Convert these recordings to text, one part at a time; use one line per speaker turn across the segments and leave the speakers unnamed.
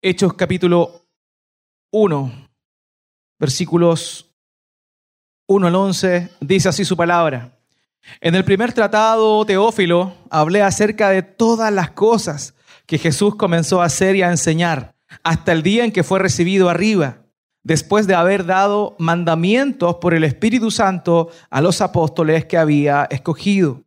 Hechos capítulo 1, versículos 1 al 11, dice así su palabra. En el primer tratado, Teófilo, hablé acerca de todas las cosas que Jesús comenzó a hacer y a enseñar hasta el día en que fue recibido arriba, después de haber dado mandamientos por el Espíritu Santo a los apóstoles que había escogido,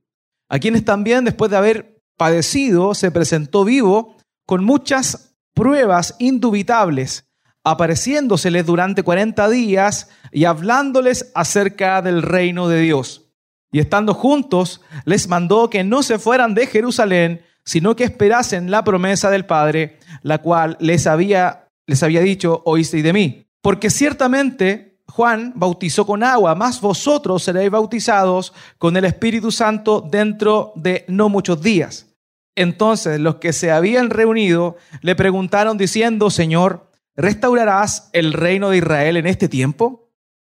a quienes también después de haber padecido se presentó vivo con muchas pruebas indubitables, apareciéndoseles durante 40 días y hablándoles acerca del reino de Dios. Y estando juntos, les mandó que no se fueran de Jerusalén, sino que esperasen la promesa del Padre, la cual les había, les había dicho, oísteis de mí. Porque ciertamente Juan bautizó con agua, mas vosotros seréis bautizados con el Espíritu Santo dentro de no muchos días. Entonces los que se habían reunido le preguntaron diciendo, Señor, ¿restaurarás el reino de Israel en este tiempo?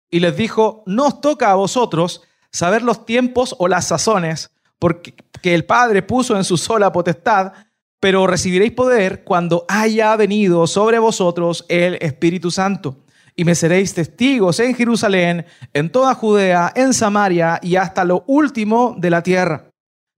Y les dijo, no os toca a vosotros saber los tiempos o las sazones, porque que el Padre puso en su sola potestad, pero recibiréis poder cuando haya venido sobre vosotros el Espíritu Santo. Y me seréis testigos en Jerusalén, en toda Judea, en Samaria y hasta lo último de la tierra.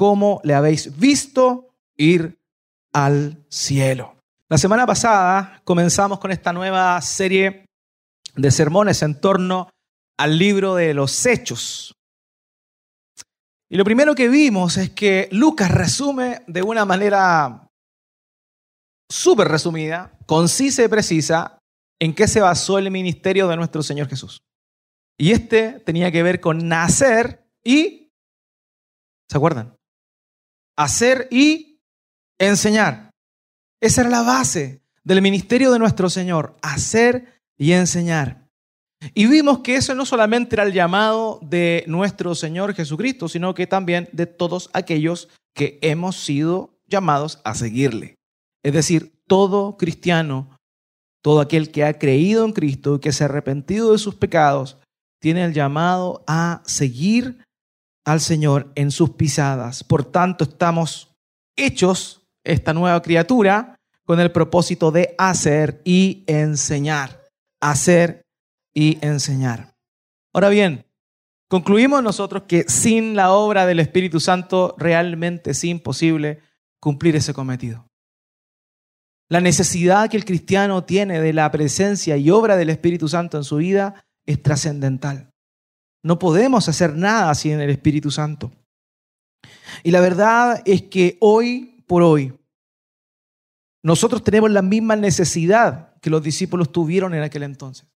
como le habéis visto ir al cielo. La semana pasada comenzamos con esta nueva serie de sermones en torno al libro de los hechos. Y lo primero que vimos es que Lucas resume de una manera súper resumida, concisa y precisa, en qué se basó el ministerio de nuestro Señor Jesús. Y este tenía que ver con nacer y, ¿se acuerdan? Hacer y enseñar. Esa era la base del ministerio de nuestro Señor, hacer y enseñar. Y vimos que eso no solamente era el llamado de nuestro Señor Jesucristo, sino que también de todos aquellos que hemos sido llamados a seguirle. Es decir, todo cristiano, todo aquel que ha creído en Cristo y que se ha arrepentido de sus pecados, tiene el llamado a seguir al Señor en sus pisadas. Por tanto, estamos hechos, esta nueva criatura, con el propósito de hacer y enseñar hacer y enseñar. Ahora bien, concluimos nosotros que sin la obra del Espíritu Santo realmente es imposible cumplir ese cometido. La necesidad que el cristiano tiene de la presencia y obra del Espíritu Santo en su vida es trascendental. No podemos hacer nada sin el Espíritu Santo. Y la verdad es que hoy por hoy nosotros tenemos la misma necesidad que los discípulos tuvieron en aquel entonces.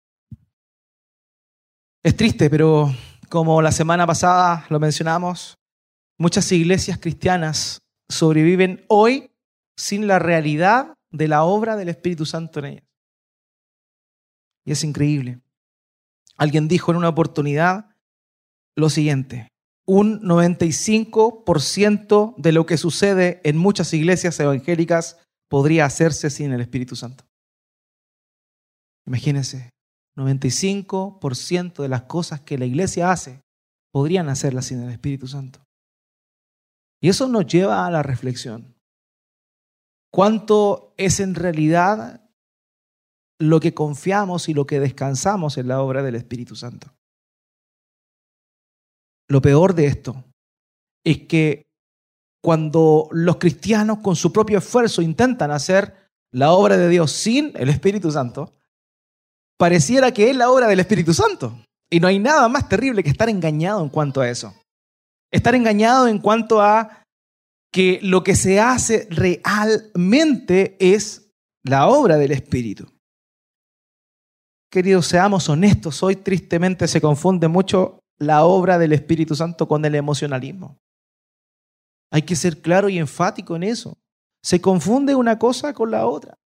Es triste, pero como la semana pasada lo mencionamos, muchas iglesias cristianas sobreviven hoy sin la realidad de la obra del Espíritu Santo en ellas. Y es increíble. Alguien dijo en una oportunidad lo siguiente, un 95% de lo que sucede en muchas iglesias evangélicas podría hacerse sin el Espíritu Santo. Imagínense, 95% de las cosas que la iglesia hace podrían hacerlas sin el Espíritu Santo. Y eso nos lleva a la reflexión. ¿Cuánto es en realidad lo que confiamos y lo que descansamos en la obra del Espíritu Santo? Lo peor de esto es que cuando los cristianos con su propio esfuerzo intentan hacer la obra de Dios sin el Espíritu Santo, pareciera que es la obra del Espíritu Santo. Y no hay nada más terrible que estar engañado en cuanto a eso. Estar engañado en cuanto a que lo que se hace realmente es la obra del Espíritu. Queridos, seamos honestos, hoy tristemente se confunde mucho la obra del Espíritu Santo con el emocionalismo. Hay que ser claro y enfático en eso. Se confunde una cosa con la otra.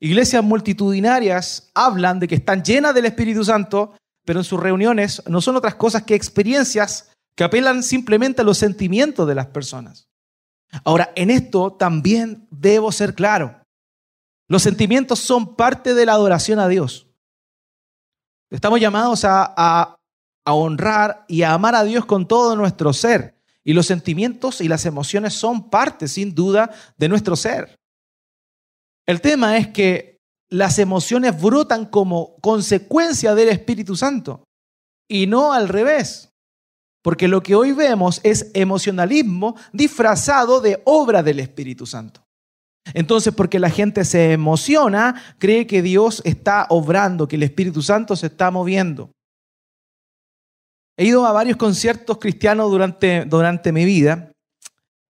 Iglesias multitudinarias hablan de que están llenas del Espíritu Santo, pero en sus reuniones no son otras cosas que experiencias que apelan simplemente a los sentimientos de las personas. Ahora, en esto también debo ser claro. Los sentimientos son parte de la adoración a Dios. Estamos llamados a, honrar y a amar a Dios con todo nuestro ser. Y los sentimientos y las emociones son parte, sin duda, de nuestro ser. El tema es que las emociones brotan como consecuencia del Espíritu Santo y no al revés. Porque lo que hoy vemos es emocionalismo disfrazado de obra del Espíritu Santo. Entonces, porque la gente se emociona, cree que Dios está obrando, que el Espíritu Santo se está moviendo. He ido a varios conciertos cristianos durante, durante mi vida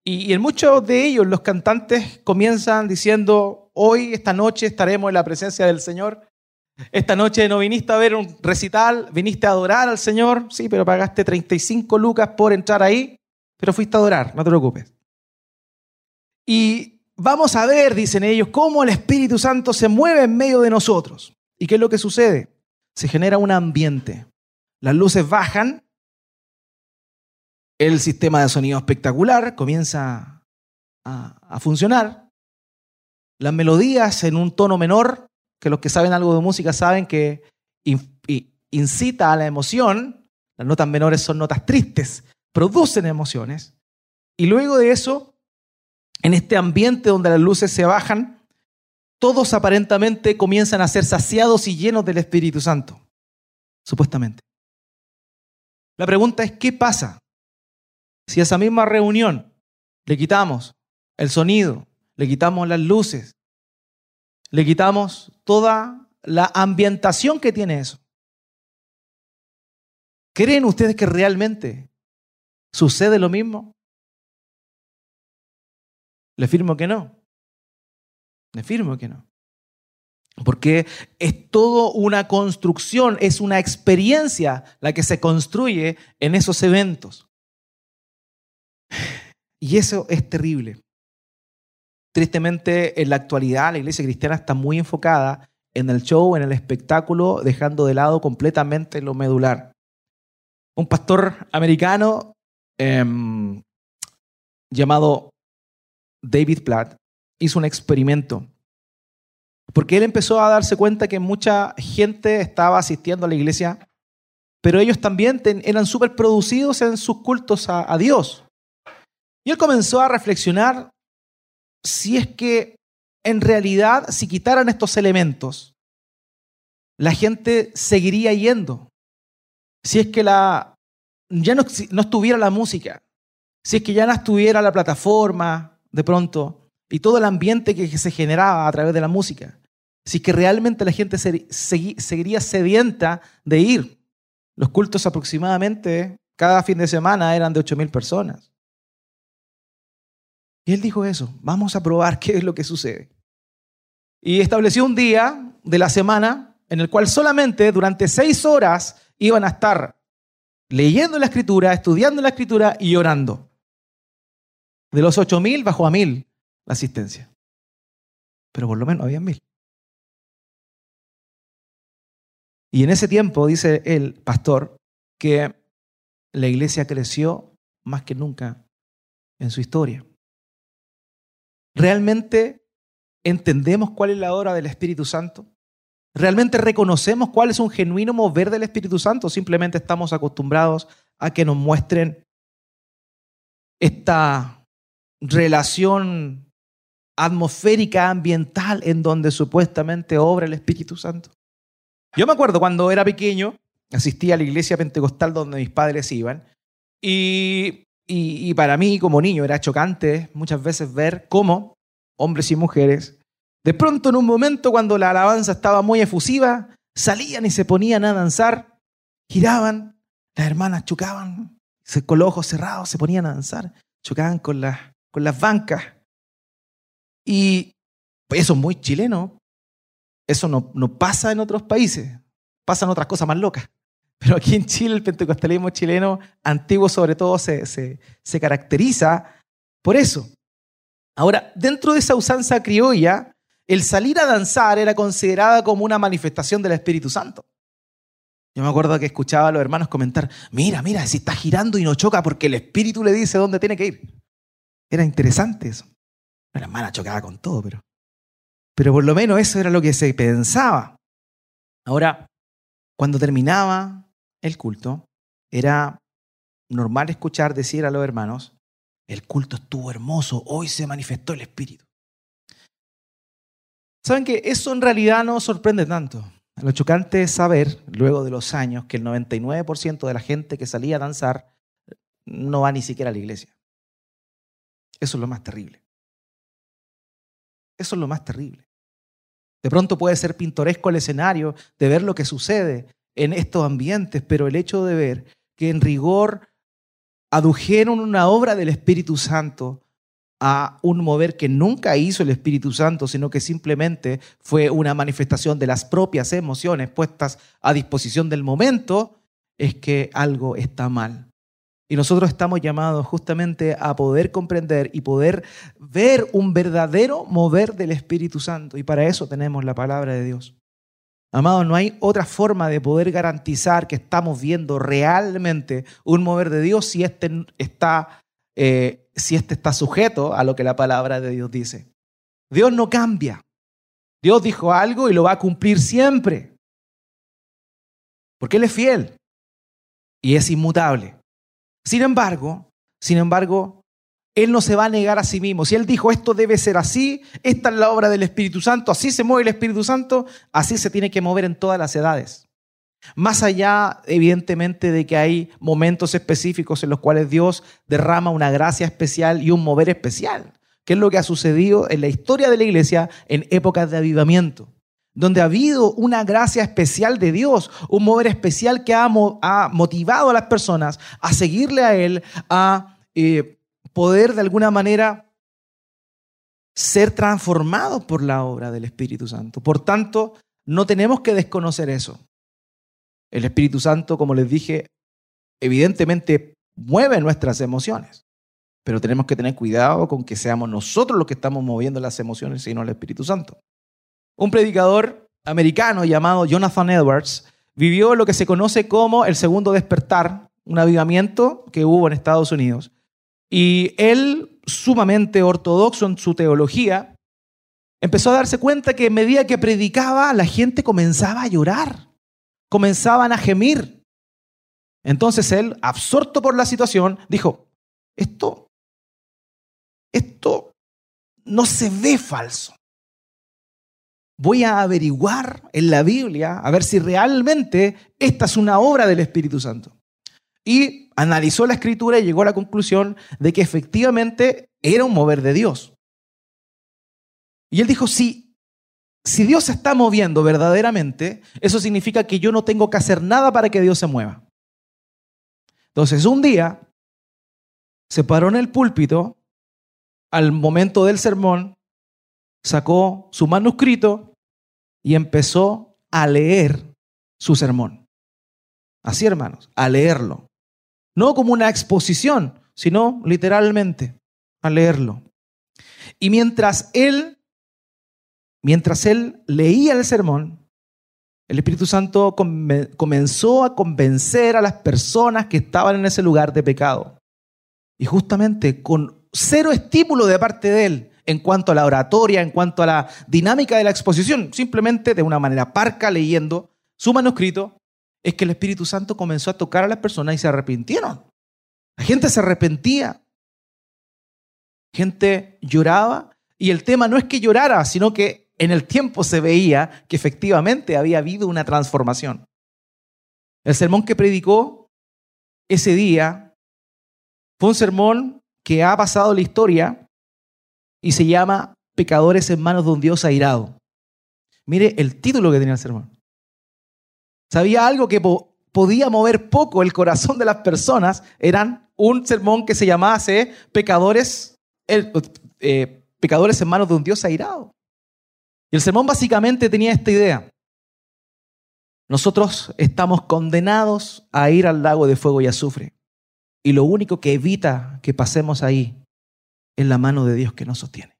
y, y en muchos de ellos los cantantes comienzan diciendo, hoy, esta noche estaremos en la presencia del Señor. Esta noche no viniste a ver un recital, viniste a adorar al Señor, sí, pero pagaste 35 lucas por entrar ahí, pero fuiste a adorar, no te preocupes. Y vamos a ver, dicen ellos, cómo el Espíritu Santo se mueve en medio de nosotros. ¿Y qué es lo que sucede? Se genera un ambiente. Las luces bajan, el sistema de sonido espectacular comienza a, funcionar, las melodías en un tono menor que los que saben algo de música saben que incita a la emoción, las notas menores son notas tristes, producen emociones, y luego de eso, en este ambiente donde las luces se bajan, todos aparentemente comienzan a ser saciados y llenos del Espíritu Santo, supuestamente. La pregunta es, ¿qué pasa si a esa misma reunión le quitamos el sonido, le quitamos las luces, le quitamos toda la ambientación que tiene eso. ¿Creen ustedes que realmente sucede lo mismo? Le firmo que no. Le firmo que no. Porque es todo una construcción, es una experiencia la que se construye en esos eventos. Y eso es terrible. Tristemente, en la actualidad, la iglesia cristiana está muy enfocada en el show, en el espectáculo, dejando de lado completamente lo medular. Un pastor americano em, llamado David Platt hizo un experimento, porque él empezó a darse cuenta que mucha gente estaba asistiendo a la iglesia, pero ellos también eran súper producidos en sus cultos a Dios. Y él comenzó a reflexionar si es que en realidad, si quitaran estos elementos, la gente seguiría yendo. Si es que la, ya no, no estuviera la música, si es que ya no estuviera la plataforma de pronto y todo el ambiente que se generaba a través de la música, si es que realmente la gente seguiría sedienta de ir. Los cultos aproximadamente cada fin de semana eran de 8.000 personas. Y él dijo eso, vamos a probar qué es lo que sucede. Y estableció un día de la semana en el cual solamente durante seis horas iban a estar leyendo la escritura, estudiando la escritura y orando. De los ocho mil bajó a mil la asistencia. Pero por lo menos había mil. Y en ese tiempo, dice el pastor, que la iglesia creció más que nunca en su historia. ¿Realmente entendemos cuál es la obra del Espíritu Santo? ¿Realmente reconocemos cuál es un genuino mover del Espíritu Santo? Simplemente estamos acostumbrados a que nos muestren esta relación atmosférica, ambiental, en donde supuestamente obra el Espíritu Santo. Yo me acuerdo cuando era pequeño, asistía a la iglesia pentecostal donde mis padres iban, y y, para mí, como niño, era chocante muchas veces ver cómo hombres y mujeres, de pronto en un momento cuando la alabanza estaba muy efusiva, salían y se ponían a danzar, giraban, las hermanas chocaban, con los ojos cerrados se ponían a danzar, chocaban con, las, con las bancas. Y eso es muy chileno. Eso no, no pasa en otros países. Pasan otras cosas más locas. Pero aquí en Chile el pentecostalismo chileno antiguo sobre todo se, se, caracteriza por eso. Ahora, dentro de esa usanza criolla, el salir a danzar era considerada como una manifestación del Espíritu Santo. Yo me acuerdo que escuchaba a los hermanos comentar, mira, mira, si está girando y no choca porque el Espíritu le dice dónde tiene que ir. Era interesante eso. La hermana chocaba con todo, pero, pero por lo menos eso era lo que se pensaba. Ahora, cuando terminaba el culto, era normal escuchar decir a los hermanos, el culto estuvo hermoso, hoy se manifestó el Espíritu. ¿Saben que eso en realidad no sorprende tanto? Lo chocante es saber, luego de los años, que el 99% de la gente que salía a danzar no va ni siquiera a la iglesia. Eso es lo más terrible. Eso es lo más terrible. De pronto puede ser pintoresco el escenario de ver lo que sucede en estos ambientes, pero el hecho de ver que en rigor adujeron una obra del Espíritu Santo a un mover que nunca hizo el Espíritu Santo, sino que simplemente fue una manifestación de las propias emociones puestas a disposición del momento, es que algo está mal. Y nosotros estamos llamados justamente a poder comprender y poder ver un verdadero mover del Espíritu Santo. Y para eso tenemos la palabra de Dios. Amados, no hay otra forma de poder garantizar que estamos viendo realmente un mover de Dios si este está eh, si este está sujeto a lo que la palabra de Dios dice. Dios no cambia. Dios dijo algo y lo va a cumplir siempre. Porque Él es fiel y es inmutable. Sin embargo, sin embargo, Él no se va a negar a sí mismo. Si Él dijo esto debe ser así, esta es la obra del Espíritu Santo, así se mueve el Espíritu Santo, así se tiene que mover en todas las edades. Más allá, evidentemente, de que hay momentos específicos en los cuales Dios derrama una gracia especial y un mover especial, que es lo que ha sucedido en la historia de la iglesia en épocas de avivamiento, donde ha habido una gracia especial de Dios, un mover especial que ha, motivado a las personas a seguirle a Él, a eh, poder de alguna manera ser transformados por la obra del Espíritu Santo. Por tanto, no tenemos que desconocer eso. El Espíritu Santo, como les dije, evidentemente mueve nuestras emociones, pero tenemos que tener cuidado con que seamos nosotros los que estamos moviendo las emociones y no el Espíritu Santo. Un predicador americano llamado Jonathan Edwards vivió lo que se conoce como el segundo despertar, un avivamiento que hubo en Estados Unidos. Y él, sumamente ortodoxo en su teología, empezó a darse cuenta que en medida que predicaba, la gente comenzaba a llorar comenzaban a gemir. Entonces él, absorto por la situación, dijo, esto, esto no se ve falso. Voy a averiguar en la Biblia a ver si realmente esta es una obra del Espíritu Santo. Y analizó la escritura y llegó a la conclusión de que efectivamente era un mover de Dios. Y él dijo, sí, si Dios se está moviendo verdaderamente, eso significa que yo no tengo que hacer nada para que Dios se mueva. Entonces, un día se paró en el púlpito, al momento del sermón, sacó su manuscrito y empezó a leer su sermón. Así, hermanos, a leerlo. No como una exposición, sino literalmente a leerlo. Y mientras él Mientras él leía el sermón, el Espíritu Santo comenzó a convencer a las personas que estaban en ese lugar de pecado. Y justamente con cero estímulo de parte de él en cuanto a la oratoria, en cuanto a la dinámica de la exposición, simplemente de una manera parca leyendo su manuscrito, es que el Espíritu Santo comenzó a tocar a las personas y se arrepintieron. La gente se arrepentía. Gente lloraba y el tema no es que llorara, sino que en el tiempo se veía que efectivamente había habido una transformación. El sermón que predicó ese día fue un sermón que ha pasado la historia y se llama Pecadores en manos de un Dios airado. Mire el título que tenía el sermón. Sabía algo que podía mover poco el corazón de las personas. Eran un sermón que se llamase Pecadores, eh, pecadores en manos de un Dios airado. Y el sermón básicamente tenía esta idea. Nosotros estamos condenados a ir al lago de fuego y azufre. Y lo único que evita que pasemos ahí es la mano de Dios que nos sostiene.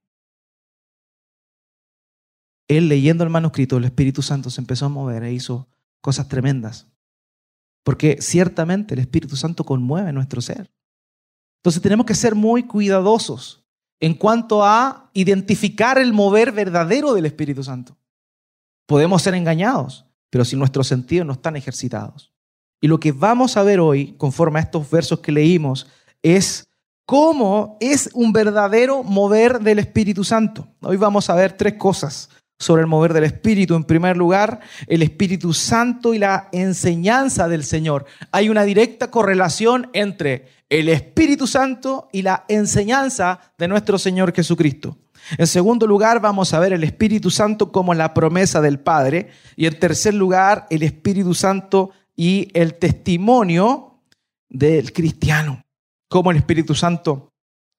él leyendo el manuscrito, el Espíritu Santo se empezó a mover e hizo cosas tremendas. Porque ciertamente el Espíritu Santo conmueve nuestro ser. Entonces tenemos que ser muy cuidadosos en cuanto a identificar el mover verdadero del Espíritu Santo. Podemos ser engañados, pero si nuestros sentidos no están ejercitados. Y lo que vamos a ver hoy, conforme a estos versos que leímos, es cómo es un verdadero mover del Espíritu Santo. Hoy vamos a ver tres cosas sobre el mover del Espíritu. En primer lugar, el Espíritu Santo y la enseñanza del Señor. Hay una directa correlación entre el Espíritu Santo y la enseñanza de nuestro Señor Jesucristo. En segundo lugar, vamos a ver el Espíritu Santo como la promesa del Padre. Y en tercer lugar, el Espíritu Santo y el testimonio del cristiano. Cómo el Espíritu Santo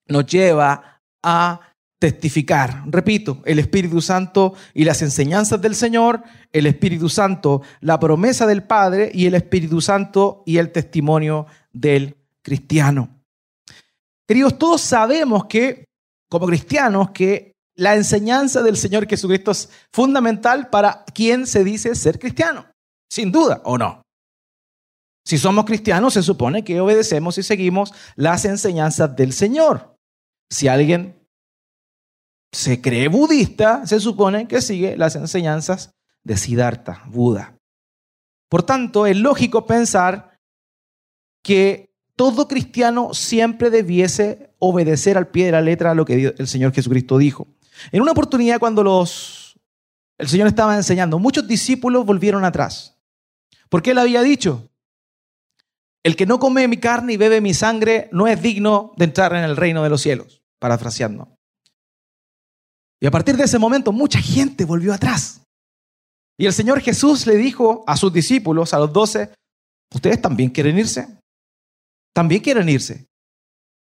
nos lleva a testificar. Repito, el Espíritu Santo y las enseñanzas del Señor, el Espíritu Santo, la promesa del Padre y el Espíritu Santo y el testimonio del cristiano. Queridos, todos sabemos que, como cristianos, que la enseñanza del Señor Jesucristo es fundamental para quien se dice ser cristiano, sin duda, ¿o no? Si somos cristianos, se supone que obedecemos y seguimos las enseñanzas del Señor. Si alguien se cree budista, se supone que sigue las enseñanzas de Siddhartha, Buda. Por tanto, es lógico pensar que todo cristiano siempre debiese obedecer al pie de la letra a lo que el Señor Jesucristo dijo. En una oportunidad cuando los, el Señor estaba enseñando, muchos discípulos volvieron atrás. Porque él había dicho, el que no come mi carne y bebe mi sangre no es digno de entrar en el reino de los cielos, parafraseando. Y a partir de ese momento mucha gente volvió atrás. Y el Señor Jesús le dijo a sus discípulos, a los doce, ¿ustedes también quieren irse? También quieren irse.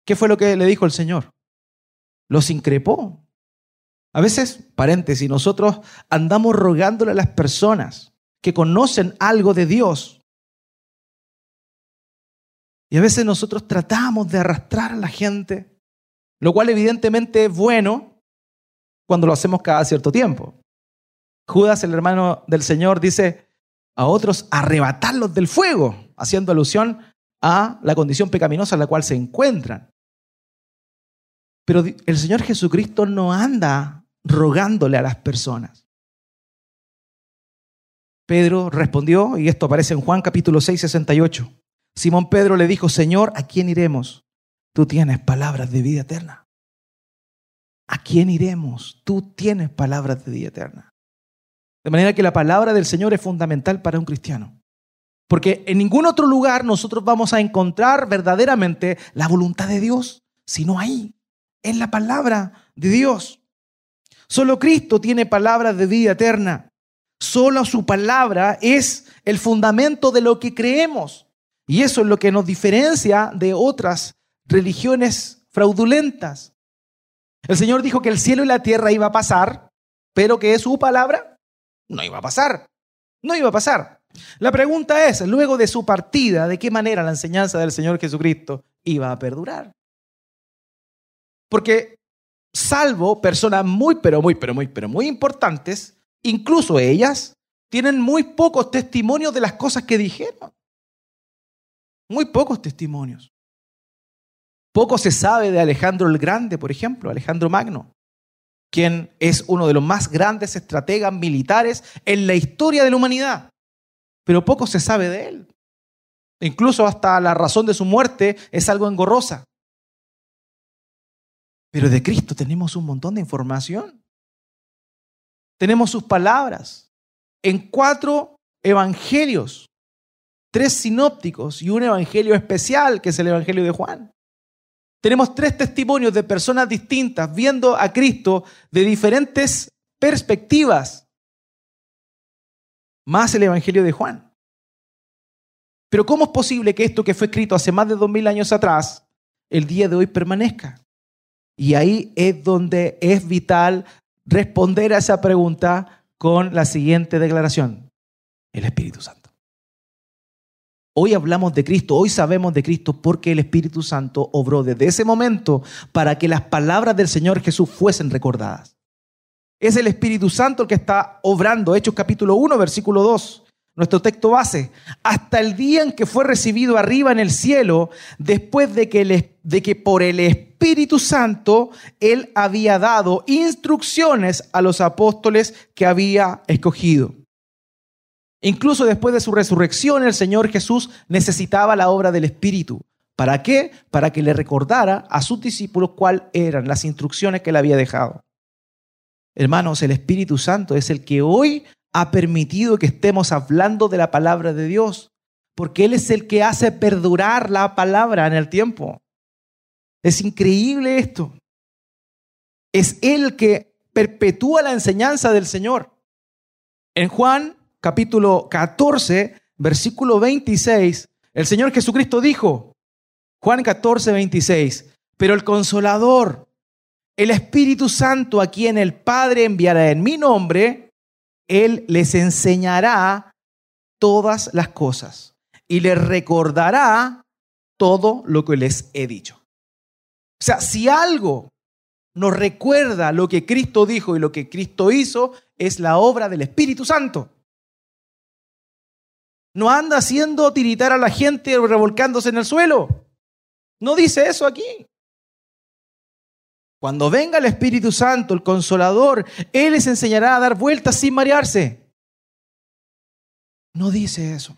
¿Qué fue lo que le dijo el Señor? Los increpó. A veces, paréntesis, nosotros andamos rogándole a las personas que conocen algo de Dios. Y a veces nosotros tratamos de arrastrar a la gente, lo cual evidentemente es bueno, cuando lo hacemos cada cierto tiempo. Judas, el hermano del Señor, dice a otros arrebatarlos del fuego, haciendo alusión a la condición pecaminosa en la cual se encuentran. Pero el Señor Jesucristo no anda rogándole a las personas. Pedro respondió, y esto aparece en Juan capítulo 6, 68. Simón Pedro le dijo, Señor, ¿a quién iremos? Tú tienes palabras de vida eterna. ¿A quién iremos? Tú tienes palabras de vida eterna. De manera que la palabra del Señor es fundamental para un cristiano. Porque en ningún otro lugar nosotros vamos a encontrar verdaderamente la voluntad de Dios, sino ahí, en la palabra de Dios. Solo Cristo tiene palabras de vida eterna. Solo su palabra es el fundamento de lo que creemos. Y eso es lo que nos diferencia de otras religiones fraudulentas. El Señor dijo que el cielo y la tierra iba a pasar, pero que su palabra no iba a pasar. No iba a pasar. La pregunta es, luego de su partida, ¿de qué manera la enseñanza del Señor Jesucristo iba a perdurar? Porque salvo personas muy, pero muy, pero muy, pero muy importantes, incluso ellas tienen muy pocos testimonios de las cosas que dijeron. Muy pocos testimonios. Poco se sabe de Alejandro el Grande, por ejemplo, Alejandro Magno, quien es uno de los más grandes estrategas militares en la historia de la humanidad. Pero poco se sabe de él. Incluso hasta la razón de su muerte es algo engorrosa. Pero de Cristo tenemos un montón de información. Tenemos sus palabras en cuatro evangelios, tres sinópticos y un evangelio especial que es el evangelio de Juan. Tenemos tres testimonios de personas distintas viendo a Cristo de diferentes perspectivas, más el Evangelio de Juan. Pero ¿cómo es posible que esto que fue escrito hace más de dos mil años atrás, el día de hoy permanezca? Y ahí es donde es vital responder a esa pregunta con la siguiente declaración. El Espíritu Santo. Hoy hablamos de Cristo, hoy sabemos de Cristo porque el Espíritu Santo obró desde ese momento para que las palabras del Señor Jesús fuesen recordadas. Es el Espíritu Santo el que está obrando. Hechos capítulo 1, versículo 2. Nuestro texto base. Hasta el día en que fue recibido arriba en el cielo, después de que, de que por el Espíritu Santo Él había dado instrucciones a los apóstoles que había escogido. Incluso después de su resurrección, el Señor Jesús necesitaba la obra del Espíritu. ¿Para qué? Para que le recordara a sus discípulos cuáles eran las instrucciones que él había dejado. Hermanos, el Espíritu Santo es el que hoy ha permitido que estemos hablando de la palabra de Dios, porque Él es el que hace perdurar la palabra en el tiempo. Es increíble esto. Es Él que perpetúa la enseñanza del Señor. En Juan capítulo 14, versículo 26, el Señor Jesucristo dijo, Juan 14, 26, pero el consolador, el Espíritu Santo a quien el Padre enviará en mi nombre, Él les enseñará todas las cosas y les recordará todo lo que les he dicho. O sea, si algo nos recuerda lo que Cristo dijo y lo que Cristo hizo, es la obra del Espíritu Santo. No anda haciendo tiritar a la gente revolcándose en el suelo. No dice eso aquí. Cuando venga el Espíritu Santo, el Consolador, Él les enseñará a dar vueltas sin marearse. No dice eso.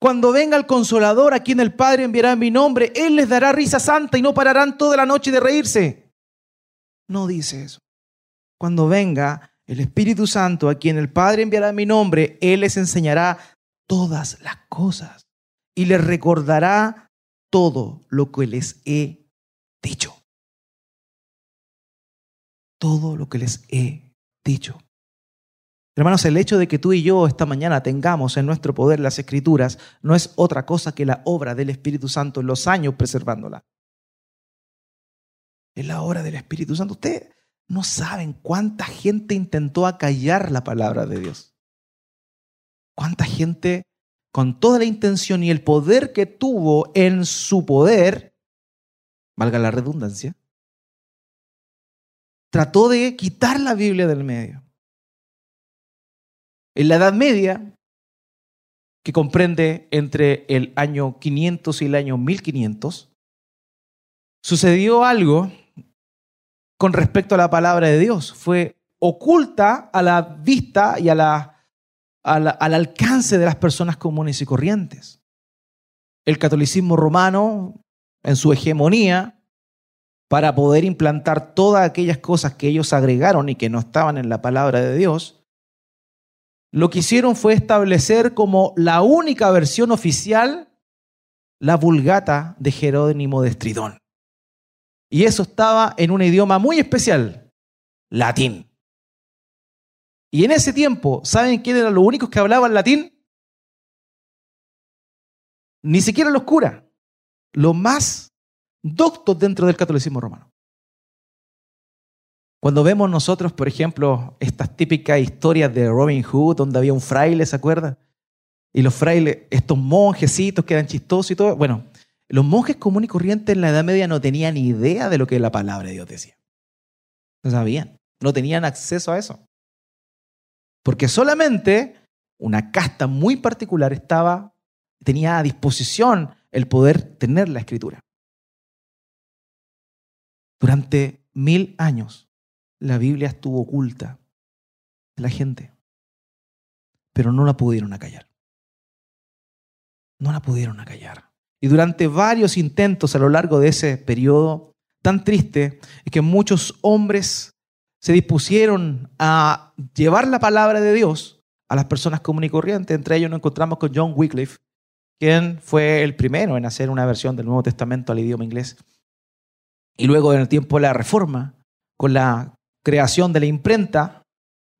Cuando venga el Consolador, a quien el Padre enviará en mi nombre, Él les dará risa santa y no pararán toda la noche de reírse. No dice eso. Cuando venga el Espíritu Santo, a quien el Padre enviará en mi nombre, Él les enseñará todas las cosas y les recordará todo lo que les he dicho. Todo lo que les he dicho. Hermanos, el hecho de que tú y yo esta mañana tengamos en nuestro poder las escrituras no es otra cosa que la obra del Espíritu Santo en los años preservándola. Es la obra del Espíritu Santo. Ustedes no saben cuánta gente intentó acallar la palabra de Dios. ¿Cuánta gente con toda la intención y el poder que tuvo en su poder, valga la redundancia, trató de quitar la Biblia del medio? En la Edad Media, que comprende entre el año 500 y el año 1500, sucedió algo con respecto a la palabra de Dios. Fue oculta a la vista y a la al, alcance de las personas comunes y corrientes. El catolicismo romano, en su hegemonía, para poder implantar todas aquellas cosas que ellos agregaron y que no estaban en la palabra de Dios, lo que hicieron fue establecer como la única versión oficial la vulgata de Jerónimo de Estridón. Y eso estaba en un idioma muy especial, latín. Y en ese tiempo, ¿saben quién eran los únicos que hablaban latín? Ni siquiera los curas, los más doctos dentro del catolicismo romano. Cuando vemos nosotros, por ejemplo, estas típicas historias de Robin Hood, donde había un fraile, ¿se acuerdan? Y los frailes, estos monjecitos que eran chistosos y todo. Bueno, los monjes comunes y corrientes en la Edad Media no tenían idea de lo que la palabra de Dios decía. No sabían, no tenían acceso a eso. Porque solamente una casta muy particular estaba, tenía a disposición el poder tener la escritura. Durante mil años la Biblia estuvo oculta de la gente, pero no la pudieron acallar. No la pudieron acallar. Y durante varios intentos a lo largo de ese periodo tan triste, es que muchos hombres se dispusieron a llevar la palabra de Dios a las personas comunes y corrientes. Entre ellos nos encontramos con John Wycliffe, quien fue el primero en hacer una versión del Nuevo Testamento al idioma inglés. Y luego en el tiempo de la Reforma, con la creación de la imprenta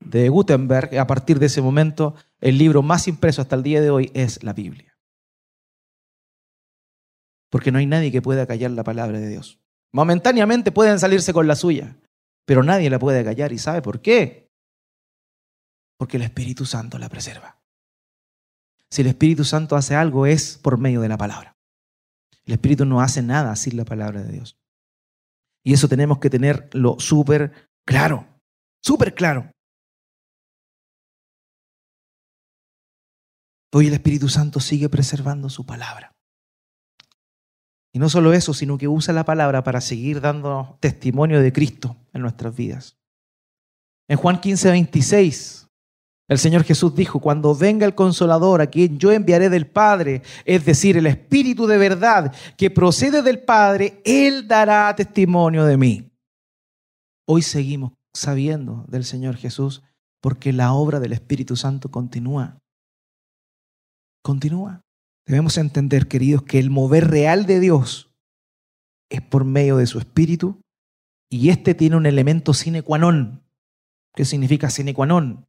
de Gutenberg, a partir de ese momento, el libro más impreso hasta el día de hoy es la Biblia. Porque no hay nadie que pueda callar la palabra de Dios. Momentáneamente pueden salirse con la suya, pero nadie la puede callar. ¿Y sabe por qué? Porque el Espíritu Santo la preserva. Si el Espíritu Santo hace algo es por medio de la palabra. El Espíritu no hace nada sin la palabra de Dios. Y eso tenemos que tenerlo súper claro, súper claro. Hoy el Espíritu Santo sigue preservando su palabra. Y no solo eso, sino que usa la palabra para seguir dando testimonio de Cristo en nuestras vidas. En Juan 15, 26, el Señor Jesús dijo, cuando venga el consolador a quien yo enviaré del Padre, es decir, el Espíritu de verdad que procede del Padre, Él dará testimonio de mí. Hoy seguimos sabiendo del Señor Jesús porque la obra del Espíritu Santo continúa continúa. Debemos entender, queridos, que el mover real de Dios es por medio de su Espíritu y este tiene un elemento sine qua non. ¿Qué significa sine qua non?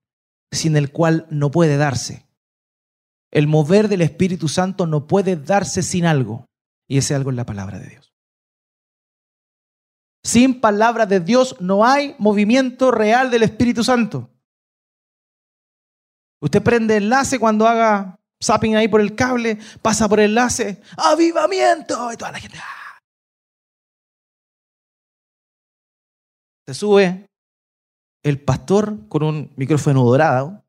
Sin el cual no puede darse. El mover del Espíritu Santo no puede darse sin algo y ese algo es la palabra de Dios. Sin palabra de Dios no hay movimiento real del Espíritu Santo. Usted prende enlace cuando haga zapping ahí por el cable, pasa por el enlace, avivamiento, y toda la gente. ¡ah! Se sube el pastor con un micrófono dorado,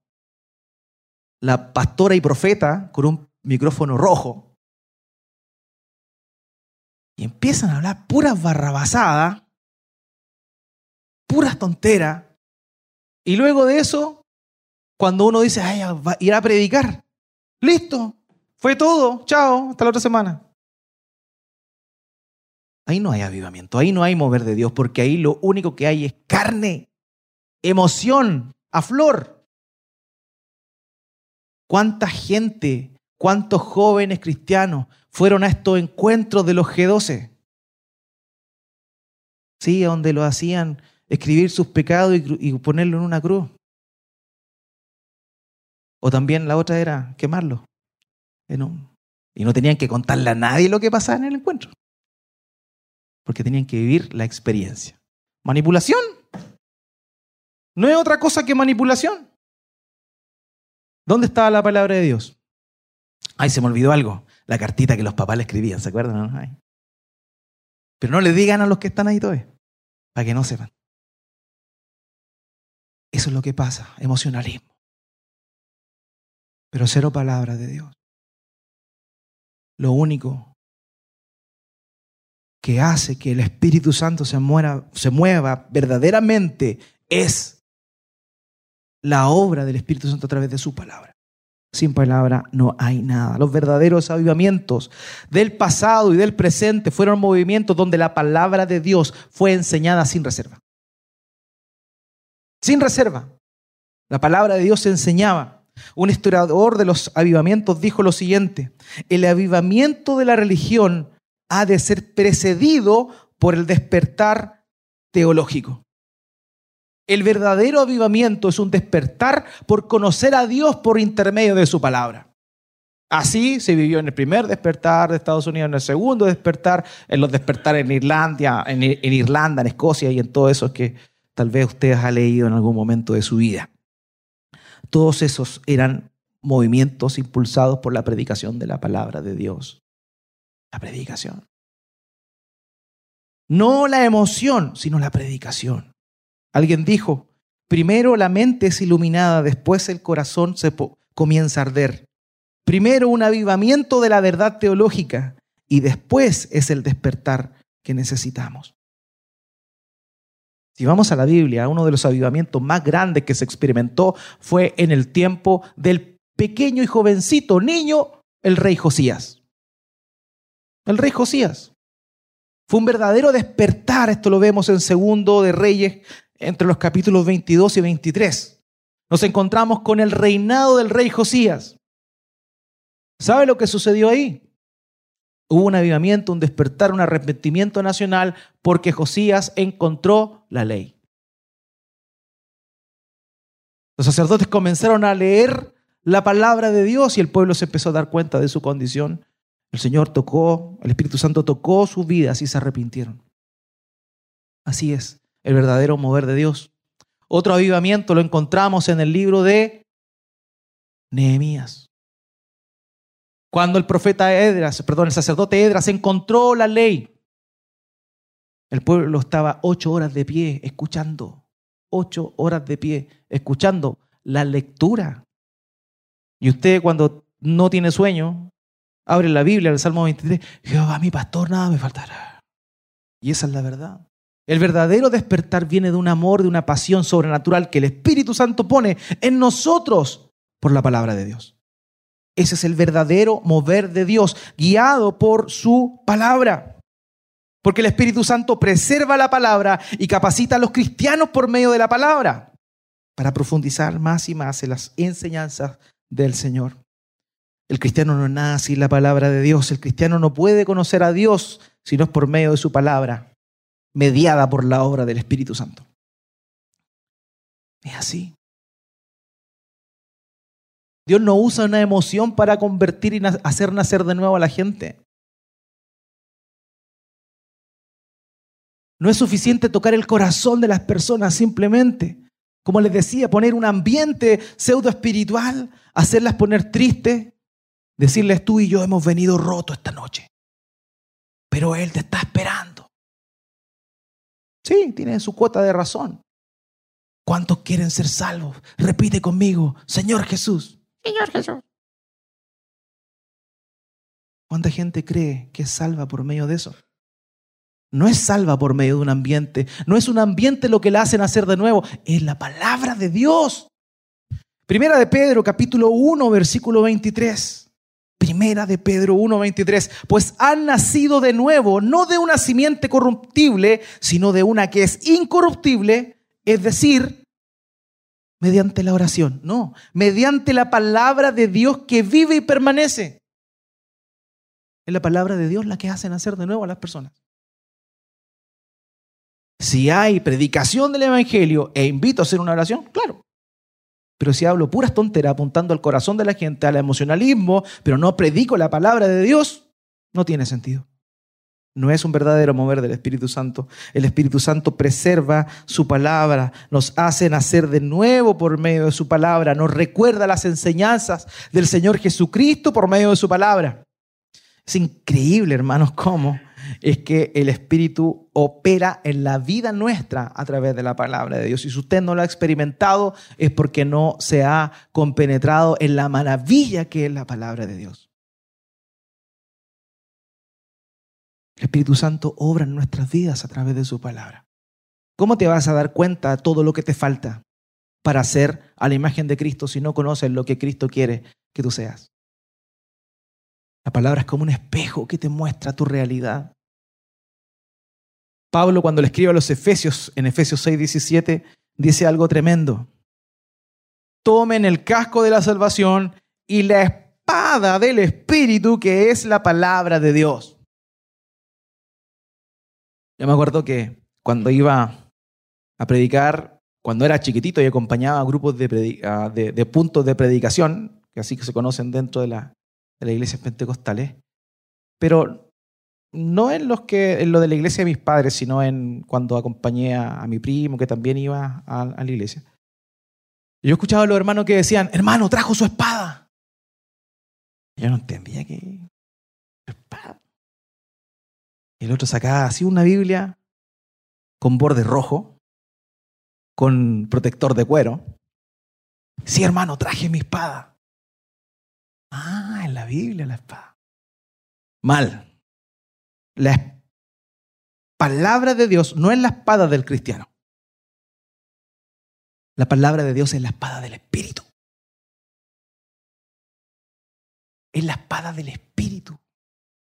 la pastora y profeta con un micrófono rojo, y empiezan a hablar puras barrabasadas, puras tonteras, y luego de eso, cuando uno dice, ay, va a ir a predicar, Listo. Fue todo. Chao. Hasta la otra semana. Ahí no hay avivamiento, ahí no hay mover de Dios, porque ahí lo único que hay es carne, emoción, a flor. ¿Cuánta gente, cuántos jóvenes cristianos fueron a estos encuentros de los G12? Sí, donde lo hacían escribir sus pecados y, ponerlo en una cruz. O también la otra era quemarlo. Y no tenían que contarle a nadie lo que pasaba en el encuentro. Porque tenían que vivir la experiencia. ¿Manipulación? No es otra cosa que manipulación. ¿Dónde estaba la palabra de Dios? Ay, se me olvidó algo. La cartita que los papás le escribían, ¿se acuerdan? Pero no le digan a los que están ahí todavía, para que no sepan. Eso es lo que pasa, emocionalismo pero cero palabra de Dios. Lo único que hace que el Espíritu Santo se, se mueva verdaderamente es la obra del Espíritu Santo a través de su palabra. Sin palabra no hay nada. Los verdaderos avivamientos del pasado y del presente fueron movimientos donde la palabra de Dios fue enseñada sin reserva. Sin reserva. La palabra de Dios se enseñaba. Un historiador de los avivamientos dijo lo siguiente, el avivamiento de la religión ha de ser precedido por el despertar teológico. El verdadero avivamiento es un despertar por conocer a Dios por intermedio de su palabra. Así se vivió en el primer despertar de Estados Unidos, en el segundo despertar, en los despertares en Irlanda, en, Irlanda, en Escocia y en todo eso que tal vez usted ha leído en algún momento de su vida. Todos esos eran movimientos impulsados por la predicación de la palabra de Dios. La predicación. No la emoción, sino la predicación. Alguien dijo, primero la mente es iluminada, después el corazón se comienza a arder. Primero un avivamiento de la verdad teológica y después es el despertar que necesitamos. Si vamos a la Biblia, uno de los avivamientos más grandes que se experimentó fue en el tiempo del pequeño y jovencito niño, el rey Josías. El rey Josías. Fue un verdadero despertar, esto lo vemos en Segundo de Reyes, entre los capítulos 22 y 23. Nos encontramos con el reinado del rey Josías. ¿Sabe lo que sucedió ahí? Hubo un avivamiento, un despertar, un arrepentimiento nacional porque Josías encontró la ley. Los sacerdotes comenzaron a leer la palabra de Dios y el pueblo se empezó a dar cuenta de su condición. El Señor tocó, el Espíritu Santo tocó su vida, así se arrepintieron. Así es, el verdadero mover de Dios. Otro avivamiento lo encontramos en el libro de Nehemías. Cuando el profeta Edras, perdón, el sacerdote Edras encontró la ley, El pueblo estaba ocho horas de pie escuchando, ocho horas de pie escuchando la lectura. Y usted cuando no tiene sueño, abre la Biblia, el Salmo 23, Jehová mi pastor, nada me faltará. Y esa es la verdad. El verdadero despertar viene de un amor, de una pasión sobrenatural que el Espíritu Santo pone en nosotros por la palabra de Dios. Ese es el verdadero mover de Dios, guiado por su palabra. Porque el Espíritu Santo preserva la palabra y capacita a los cristianos por medio de la palabra para profundizar más y más en las enseñanzas del Señor. El cristiano no nada sin la palabra de Dios. El cristiano no puede conocer a Dios si no es por medio de su palabra, mediada por la obra del Espíritu Santo. Es así. Dios no usa una emoción para convertir y hacer nacer de nuevo a la gente. No es suficiente tocar el corazón de las personas simplemente. Como les decía, poner un ambiente pseudo espiritual, hacerlas poner tristes, decirles tú y yo hemos venido roto esta noche. Pero Él te está esperando. Sí, tiene su cuota de razón. ¿Cuántos quieren ser salvos? Repite conmigo, Señor Jesús. Señor Jesús. ¿Cuánta gente cree que es salva por medio de eso? No es salva por medio de un ambiente, no es un ambiente lo que la hacen hacer de nuevo, es la palabra de Dios. Primera de Pedro, capítulo 1, versículo 23. Primera de Pedro 1, 23. Pues han nacido de nuevo, no de una simiente corruptible, sino de una que es incorruptible, es decir, mediante la oración. No, mediante la palabra de Dios que vive y permanece. Es la palabra de Dios la que hace nacer de nuevo a las personas. Si hay predicación del Evangelio e invito a hacer una oración, claro. Pero si hablo puras tonteras apuntando al corazón de la gente, al emocionalismo, pero no predico la palabra de Dios, no tiene sentido. No es un verdadero mover del Espíritu Santo. El Espíritu Santo preserva su palabra, nos hace nacer de nuevo por medio de su palabra, nos recuerda las enseñanzas del Señor Jesucristo por medio de su palabra. Es increíble, hermanos, cómo es que el Espíritu opera en la vida nuestra a través de la palabra de Dios. Y si usted no lo ha experimentado es porque no se ha compenetrado en la maravilla que es la palabra de Dios. El Espíritu Santo obra en nuestras vidas a través de su palabra. ¿Cómo te vas a dar cuenta de todo lo que te falta para ser a la imagen de Cristo si no conoces lo que Cristo quiere que tú seas? La palabra es como un espejo que te muestra tu realidad. Pablo cuando le escribe a los Efesios, en Efesios 6, 17, dice algo tremendo. Tomen el casco de la salvación y la espada del Espíritu que es la palabra de Dios. Yo me acuerdo que cuando iba a predicar, cuando era chiquitito y acompañaba grupos de, puntos de predicación, que así que se conocen dentro de, la, de las iglesias pentecostales, pero no en, los que, en lo de la iglesia de mis padres, sino en cuando acompañé a, mi primo, que también iba a, a la iglesia. Yo escuchaba a los hermanos que decían, hermano, trajo su espada. Yo no entendía que... El otro sacaba así una Biblia con borde rojo, con protector de cuero. Sí, hermano, traje mi espada. Ah, en la Biblia la espada. Mal. La palabra de Dios no es la espada del cristiano. La palabra de Dios es la espada del Espíritu. Es la espada del Espíritu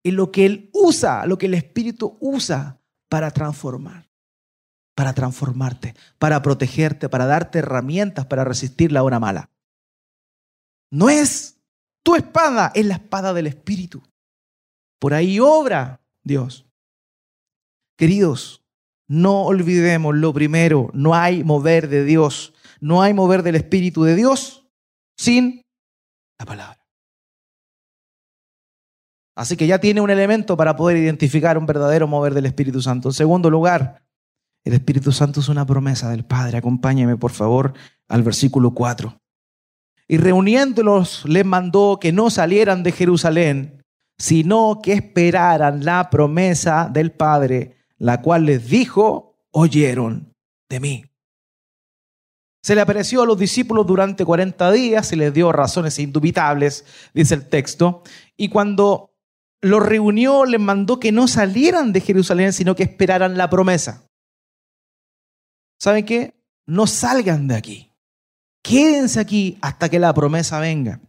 en lo que Él usa, lo que el Espíritu usa para transformar, para transformarte, para protegerte, para darte herramientas para resistir la hora mala. No es tu espada, es la espada del Espíritu. Por ahí obra Dios. Queridos, no olvidemos lo primero, no hay mover de Dios, no hay mover del Espíritu de Dios sin la palabra. Así que ya tiene un elemento para poder identificar un verdadero mover del Espíritu Santo. En segundo lugar, el Espíritu Santo es una promesa del Padre. Acompáñeme, por favor, al versículo 4. Y reuniéndolos les mandó que no salieran de Jerusalén, sino que esperaran la promesa del Padre, la cual les dijo, oyeron de mí. Se le apareció a los discípulos durante 40 días, se les dio razones indubitables, dice el texto, y cuando los reunió, les mandó que no salieran de Jerusalén, sino que esperaran la promesa. ¿Saben qué? No salgan de aquí. Quédense aquí hasta que la promesa venga.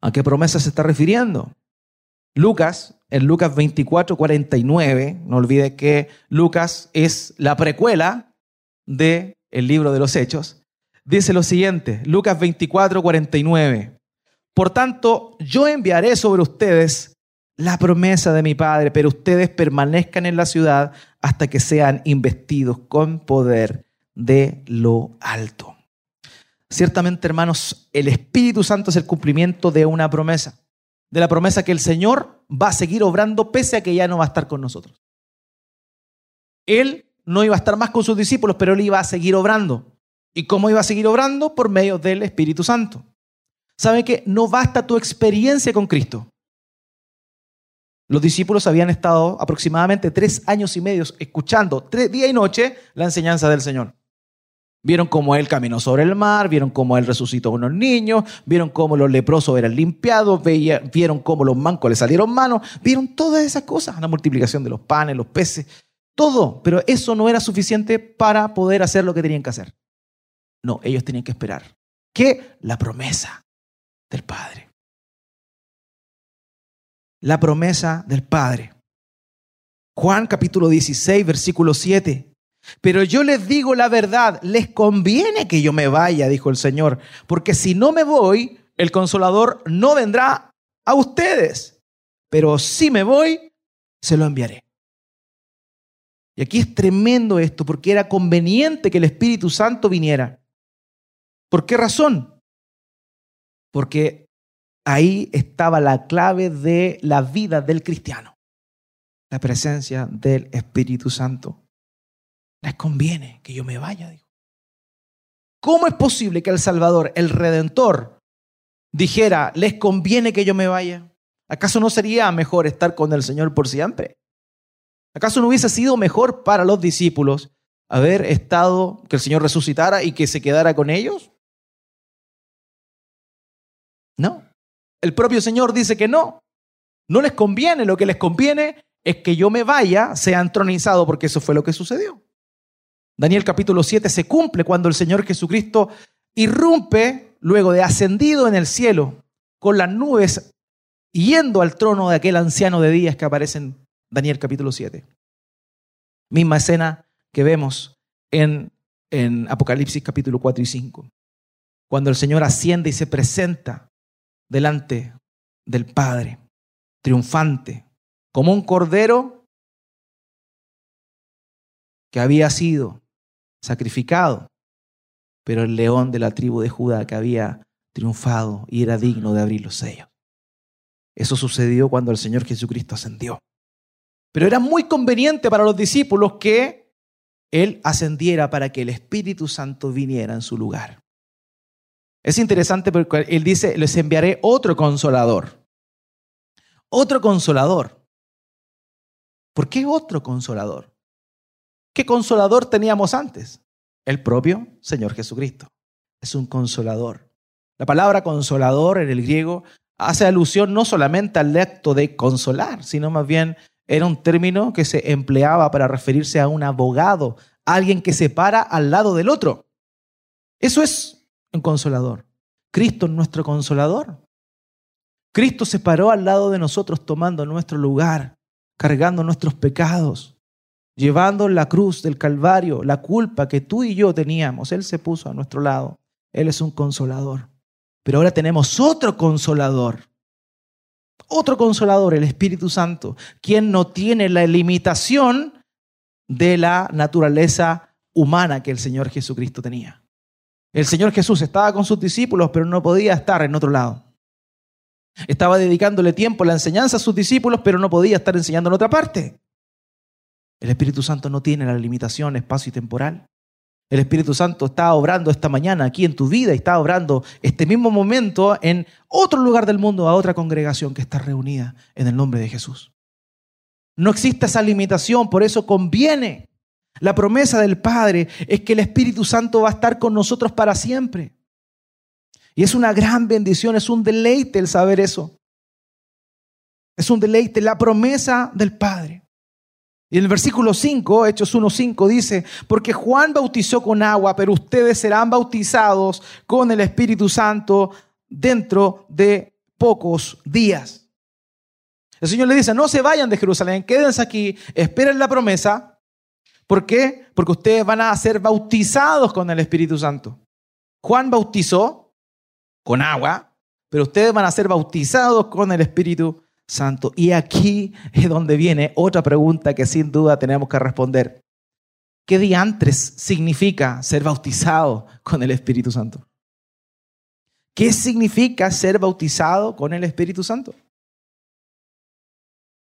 ¿A qué promesa se está refiriendo? Lucas, en Lucas 24, 49, no olvide que Lucas es la precuela del el libro de los Hechos, dice lo siguiente, Lucas 24, 49. Por tanto, yo enviaré sobre ustedes la promesa de mi Padre, pero ustedes permanezcan en la ciudad hasta que sean investidos con poder de lo alto. Ciertamente, hermanos, el Espíritu Santo es el cumplimiento de una promesa, de la promesa que el Señor va a seguir obrando pese a que ya no va a estar con nosotros. Él no iba a estar más con sus discípulos, pero él iba a seguir obrando. ¿Y cómo iba a seguir obrando? Por medio del Espíritu Santo. ¿Sabe que no basta tu experiencia con Cristo? Los discípulos habían estado aproximadamente tres años y medio escuchando día y noche la enseñanza del Señor. Vieron cómo Él caminó sobre el mar, vieron cómo Él resucitó a unos niños, vieron cómo los leprosos eran limpiados, vieron cómo los mancos le salieron manos, vieron todas esas cosas, la multiplicación de los panes, los peces, todo. Pero eso no era suficiente para poder hacer lo que tenían que hacer. No, ellos tenían que esperar. ¿Qué? La promesa del Padre. La promesa del Padre. Juan capítulo 16, versículo 7. Pero yo les digo la verdad, les conviene que yo me vaya, dijo el Señor, porque si no me voy, el consolador no vendrá a ustedes, pero si me voy, se lo enviaré. Y aquí es tremendo esto, porque era conveniente que el Espíritu Santo viniera. ¿Por qué razón? Porque ahí estaba la clave de la vida del cristiano, la presencia del Espíritu Santo. Les conviene que yo me vaya. ¿Cómo es posible que el Salvador, el Redentor, dijera, les conviene que yo me vaya? ¿Acaso no sería mejor estar con el Señor por siempre? ¿Acaso no hubiese sido mejor para los discípulos haber estado, que el Señor resucitara y que se quedara con ellos? No. El propio Señor dice que no. No les conviene, lo que les conviene es que yo me vaya, sea entronizado, porque eso fue lo que sucedió. Daniel capítulo 7 se cumple cuando el Señor Jesucristo irrumpe luego de ascendido en el cielo con las nubes yendo al trono de aquel anciano de días que aparece en Daniel capítulo 7. Misma escena que vemos en, en Apocalipsis capítulo 4 y 5. Cuando el Señor asciende y se presenta delante del Padre, triunfante, como un cordero que había sido sacrificado, pero el león de la tribu de Judá que había triunfado y era digno de abrir los sellos. Eso sucedió cuando el Señor Jesucristo ascendió. Pero era muy conveniente para los discípulos que Él ascendiera para que el Espíritu Santo viniera en su lugar. Es interesante porque Él dice, les enviaré otro consolador. Otro consolador. ¿Por qué otro consolador? ¿Qué consolador teníamos antes? El propio Señor Jesucristo. Es un consolador. La palabra consolador en el griego hace alusión no solamente al acto de consolar, sino más bien era un término que se empleaba para referirse a un abogado, alguien que se para al lado del otro. Eso es consolador. Cristo es nuestro consolador. Cristo se paró al lado de nosotros tomando nuestro lugar, cargando nuestros pecados llevando la cruz del Calvario, la culpa que tú y yo teníamos. Él se puso a nuestro lado. Él es un consolador. Pero ahora tenemos otro consolador. Otro consolador, el Espíritu Santo, quien no tiene la limitación de la naturaleza humana que el Señor Jesucristo tenía. El Señor Jesús estaba con sus discípulos, pero no podía estar en otro lado. Estaba dedicándole tiempo a la enseñanza a sus discípulos, pero no podía estar enseñando en otra parte. El Espíritu Santo no tiene la limitación espacio y temporal. El Espíritu Santo está obrando esta mañana aquí en tu vida y está obrando este mismo momento en otro lugar del mundo, a otra congregación que está reunida en el nombre de Jesús. No existe esa limitación, por eso conviene. La promesa del Padre es que el Espíritu Santo va a estar con nosotros para siempre. Y es una gran bendición, es un deleite el saber eso. Es un deleite, la promesa del Padre. Y el versículo 5, Hechos 1.5 dice, porque Juan bautizó con agua, pero ustedes serán bautizados con el Espíritu Santo dentro de pocos días. El Señor le dice, no se vayan de Jerusalén, quédense aquí, esperen la promesa. ¿Por qué? Porque ustedes van a ser bautizados con el Espíritu Santo. Juan bautizó con agua, pero ustedes van a ser bautizados con el Espíritu Santo. Y aquí es donde viene otra pregunta que sin duda tenemos que responder. ¿Qué diantres significa ser bautizado con el Espíritu Santo? ¿Qué significa ser bautizado con el Espíritu Santo?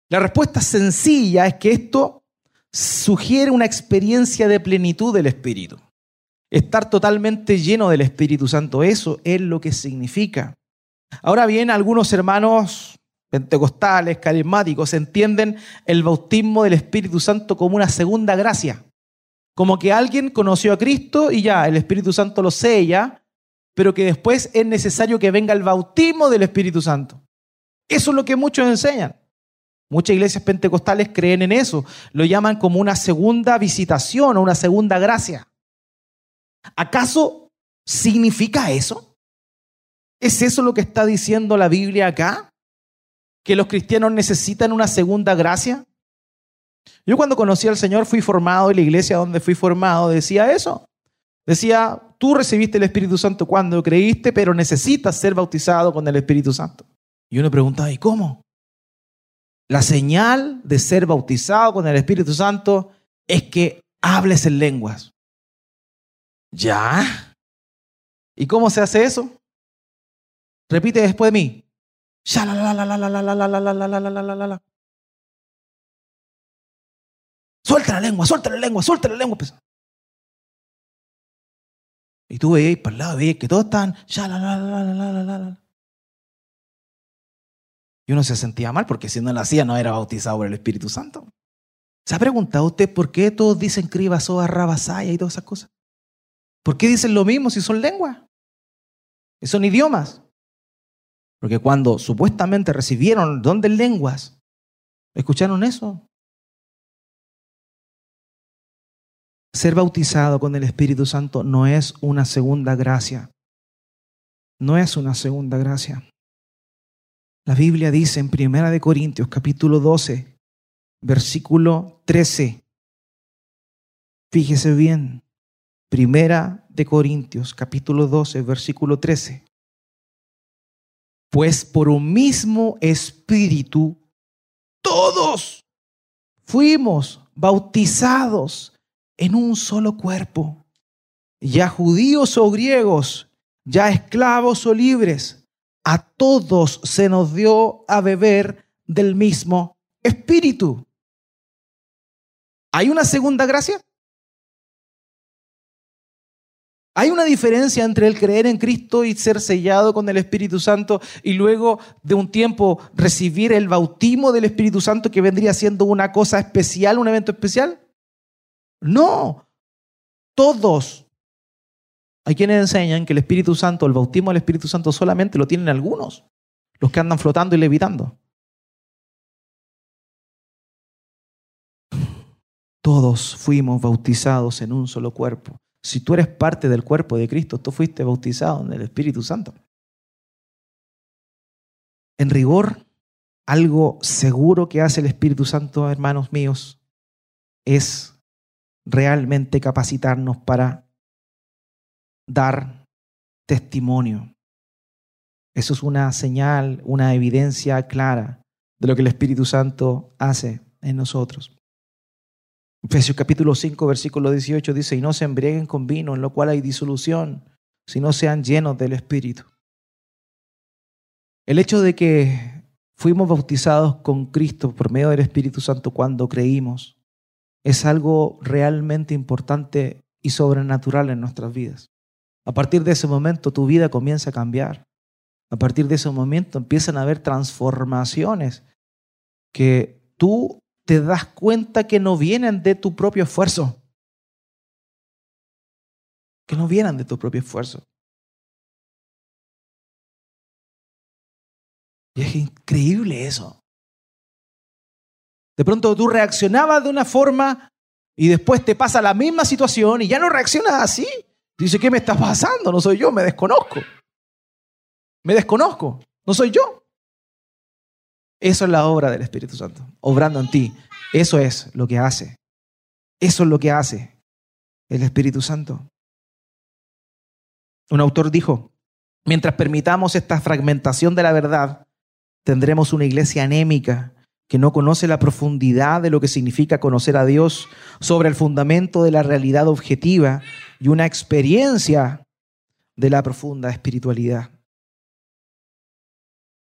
La respuesta sencilla es que esto sugiere una experiencia de plenitud del Espíritu. Estar totalmente lleno del Espíritu Santo, eso es lo que significa. Ahora bien, algunos hermanos pentecostales, carismáticos, entienden el bautismo del Espíritu Santo como una segunda gracia. Como que alguien conoció a Cristo y ya, el Espíritu Santo lo sella, pero que después es necesario que venga el bautismo del Espíritu Santo. Eso es lo que muchos enseñan. Muchas iglesias pentecostales creen en eso. Lo llaman como una segunda visitación o una segunda gracia. ¿Acaso significa eso? ¿Es eso lo que está diciendo la Biblia acá? ¿Que los cristianos necesitan una segunda gracia? Yo cuando conocí al Señor fui formado en la iglesia donde fui formado, decía eso. Decía, tú recibiste el Espíritu Santo cuando creíste, pero necesitas ser bautizado con el Espíritu Santo. Y uno preguntaba, ¿y cómo? La señal de ser bautizado con el Espíritu Santo es que hables en lenguas. ¿Ya? ¿Y cómo se hace eso? Repite después de mí. Suelta la lengua, suelta la lengua, suelta la lengua. Y tú veías para el lado, veías que todos están. Y uno se sentía mal porque si no lo hacía no era bautizado por el Espíritu Santo. ¿Se ha preguntado usted por qué todos dicen criba, soa, rabasaya y todas esas cosas? ¿Por qué dicen lo mismo si son lenguas? Y son idiomas. Porque cuando supuestamente recibieron don de lenguas, ¿escucharon eso? Ser bautizado con el Espíritu Santo no es una segunda gracia. No es una segunda gracia. La Biblia dice en Primera de Corintios capítulo 12, versículo 13. Fíjese bien. Primera de Corintios capítulo 12, versículo 13. Pues por un mismo espíritu todos fuimos bautizados en un solo cuerpo, ya judíos o griegos, ya esclavos o libres, a todos se nos dio a beber del mismo espíritu. ¿Hay una segunda gracia? ¿Hay una diferencia entre el creer en Cristo y ser sellado con el Espíritu Santo y luego de un tiempo recibir el bautismo del Espíritu Santo que vendría siendo una cosa especial, un evento especial? No, todos. Hay quienes enseñan que el Espíritu Santo, el bautismo del Espíritu Santo solamente lo tienen algunos, los que andan flotando y levitando. Todos fuimos bautizados en un solo cuerpo. Si tú eres parte del cuerpo de Cristo, tú fuiste bautizado en el Espíritu Santo. En rigor, algo seguro que hace el Espíritu Santo, hermanos míos, es realmente capacitarnos para dar testimonio. Eso es una señal, una evidencia clara de lo que el Espíritu Santo hace en nosotros. Efesios capítulo 5, versículo 18 dice, y no se embriaguen con vino, en lo cual hay disolución, sino sean llenos del Espíritu. El hecho de que fuimos bautizados con Cristo por medio del Espíritu Santo cuando creímos, es algo realmente importante y sobrenatural en nuestras vidas. A partir de ese momento tu vida comienza a cambiar. A partir de ese momento empiezan a haber transformaciones que tú te das cuenta que no vienen de tu propio esfuerzo. Que no vienen de tu propio esfuerzo. Y es increíble eso. De pronto tú reaccionabas de una forma y después te pasa la misma situación y ya no reaccionas así. Dice, ¿qué me está pasando? No soy yo, me desconozco. Me desconozco, no soy yo. Eso es la obra del Espíritu Santo, obrando en ti. Eso es lo que hace. Eso es lo que hace el Espíritu Santo. Un autor dijo, mientras permitamos esta fragmentación de la verdad, tendremos una iglesia anémica que no conoce la profundidad de lo que significa conocer a Dios sobre el fundamento de la realidad objetiva y una experiencia de la profunda espiritualidad.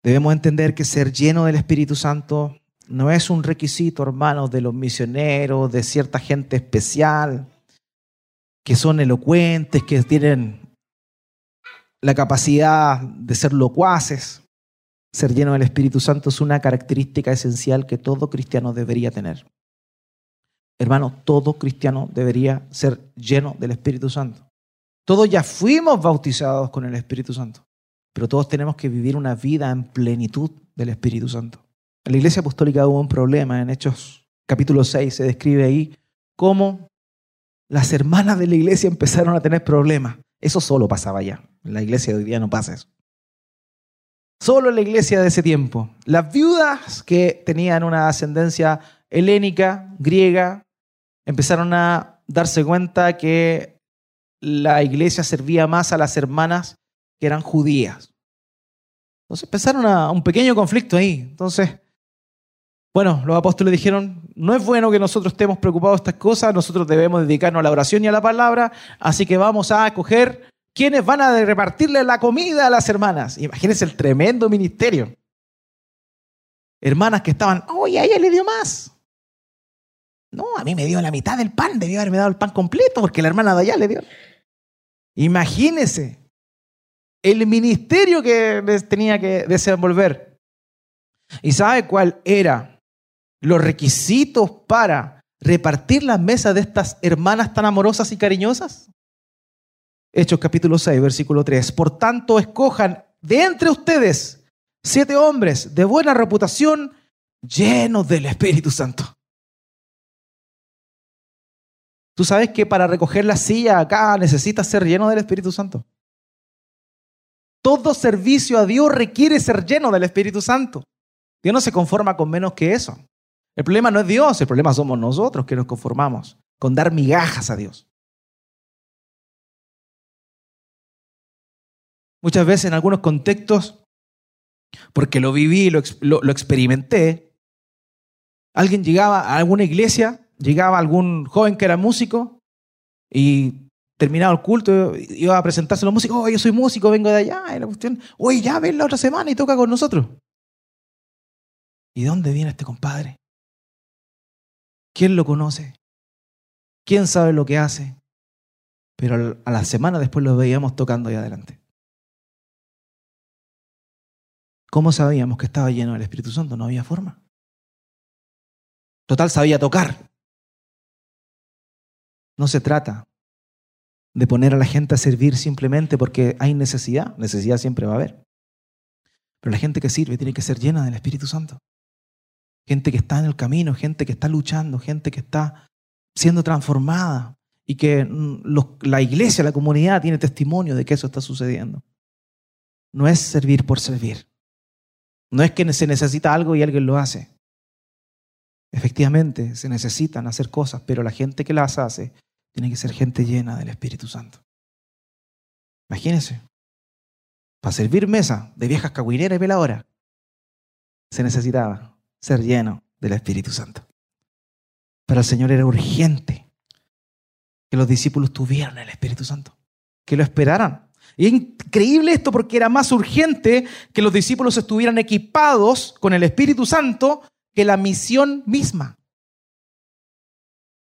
Debemos entender que ser lleno del Espíritu Santo no es un requisito, hermanos, de los misioneros, de cierta gente especial, que son elocuentes, que tienen la capacidad de ser locuaces. Ser lleno del Espíritu Santo es una característica esencial que todo cristiano debería tener. Hermano, todo cristiano debería ser lleno del Espíritu Santo. Todos ya fuimos bautizados con el Espíritu Santo. Pero todos tenemos que vivir una vida en plenitud del Espíritu Santo. En la iglesia apostólica hubo un problema. En Hechos capítulo 6 se describe ahí cómo las hermanas de la iglesia empezaron a tener problemas. Eso solo pasaba allá. En la iglesia de hoy día no pasa eso. Solo en la iglesia de ese tiempo. Las viudas que tenían una ascendencia helénica, griega, empezaron a darse cuenta que la iglesia servía más a las hermanas que eran judías. Entonces empezaron a un pequeño conflicto ahí. Entonces, bueno, los apóstoles dijeron, no es bueno que nosotros estemos preocupados de estas cosas, nosotros debemos dedicarnos a la oración y a la palabra, así que vamos a escoger quiénes van a repartirle la comida a las hermanas. Imagínense el tremendo ministerio. Hermanas que estaban, oye, a ella le dio más. No, a mí me dio la mitad del pan, debió haberme dado el pan completo porque la hermana de allá le dio. Imagínense el ministerio que tenía que desenvolver. ¿Y sabe cuál era los requisitos para repartir las mesas de estas hermanas tan amorosas y cariñosas? Hechos capítulo 6, versículo 3. Por tanto, escojan de entre ustedes siete hombres de buena reputación, llenos del Espíritu Santo. Tú sabes que para recoger la silla acá necesitas ser lleno del Espíritu Santo. Todo servicio a Dios requiere ser lleno del Espíritu Santo. Dios no se conforma con menos que eso. El problema no es Dios, el problema somos nosotros que nos conformamos con dar migajas a Dios. Muchas veces en algunos contextos, porque lo viví, lo, lo, experimenté, alguien llegaba a alguna iglesia, llegaba algún joven que era músico y terminado el culto, iba a presentarse a los músicos, oh, yo soy músico, vengo de allá, la cuestión, oye, ya ven la otra semana y toca con nosotros. ¿Y dónde viene este compadre? ¿Quién lo conoce? ¿Quién sabe lo que hace? Pero a la semana después lo veíamos tocando ahí adelante. ¿Cómo sabíamos que estaba lleno del Espíritu Santo? No había forma. Total, sabía tocar. No se trata de poner a la gente a servir simplemente porque hay necesidad. Necesidad siempre va a haber. Pero la gente que sirve tiene que ser llena del Espíritu Santo. Gente que está en el camino, gente que está luchando, gente que está siendo transformada y que mm, la iglesia, la comunidad tiene testimonio de que eso está sucediendo. No es servir por servir. No es que se necesita algo y alguien lo hace. Efectivamente, se necesitan hacer cosas, pero la gente que las hace tiene que ser gente llena del Espíritu Santo. Imagínense, para servir mesa de viejas cagüineras y peladoras, se necesitaba ser lleno del Espíritu Santo. Para el Señor era urgente que los discípulos tuvieran el Espíritu Santo, que lo esperaran. Y es increíble esto porque era más urgente que los discípulos estuvieran equipados con el Espíritu Santo que la misión misma.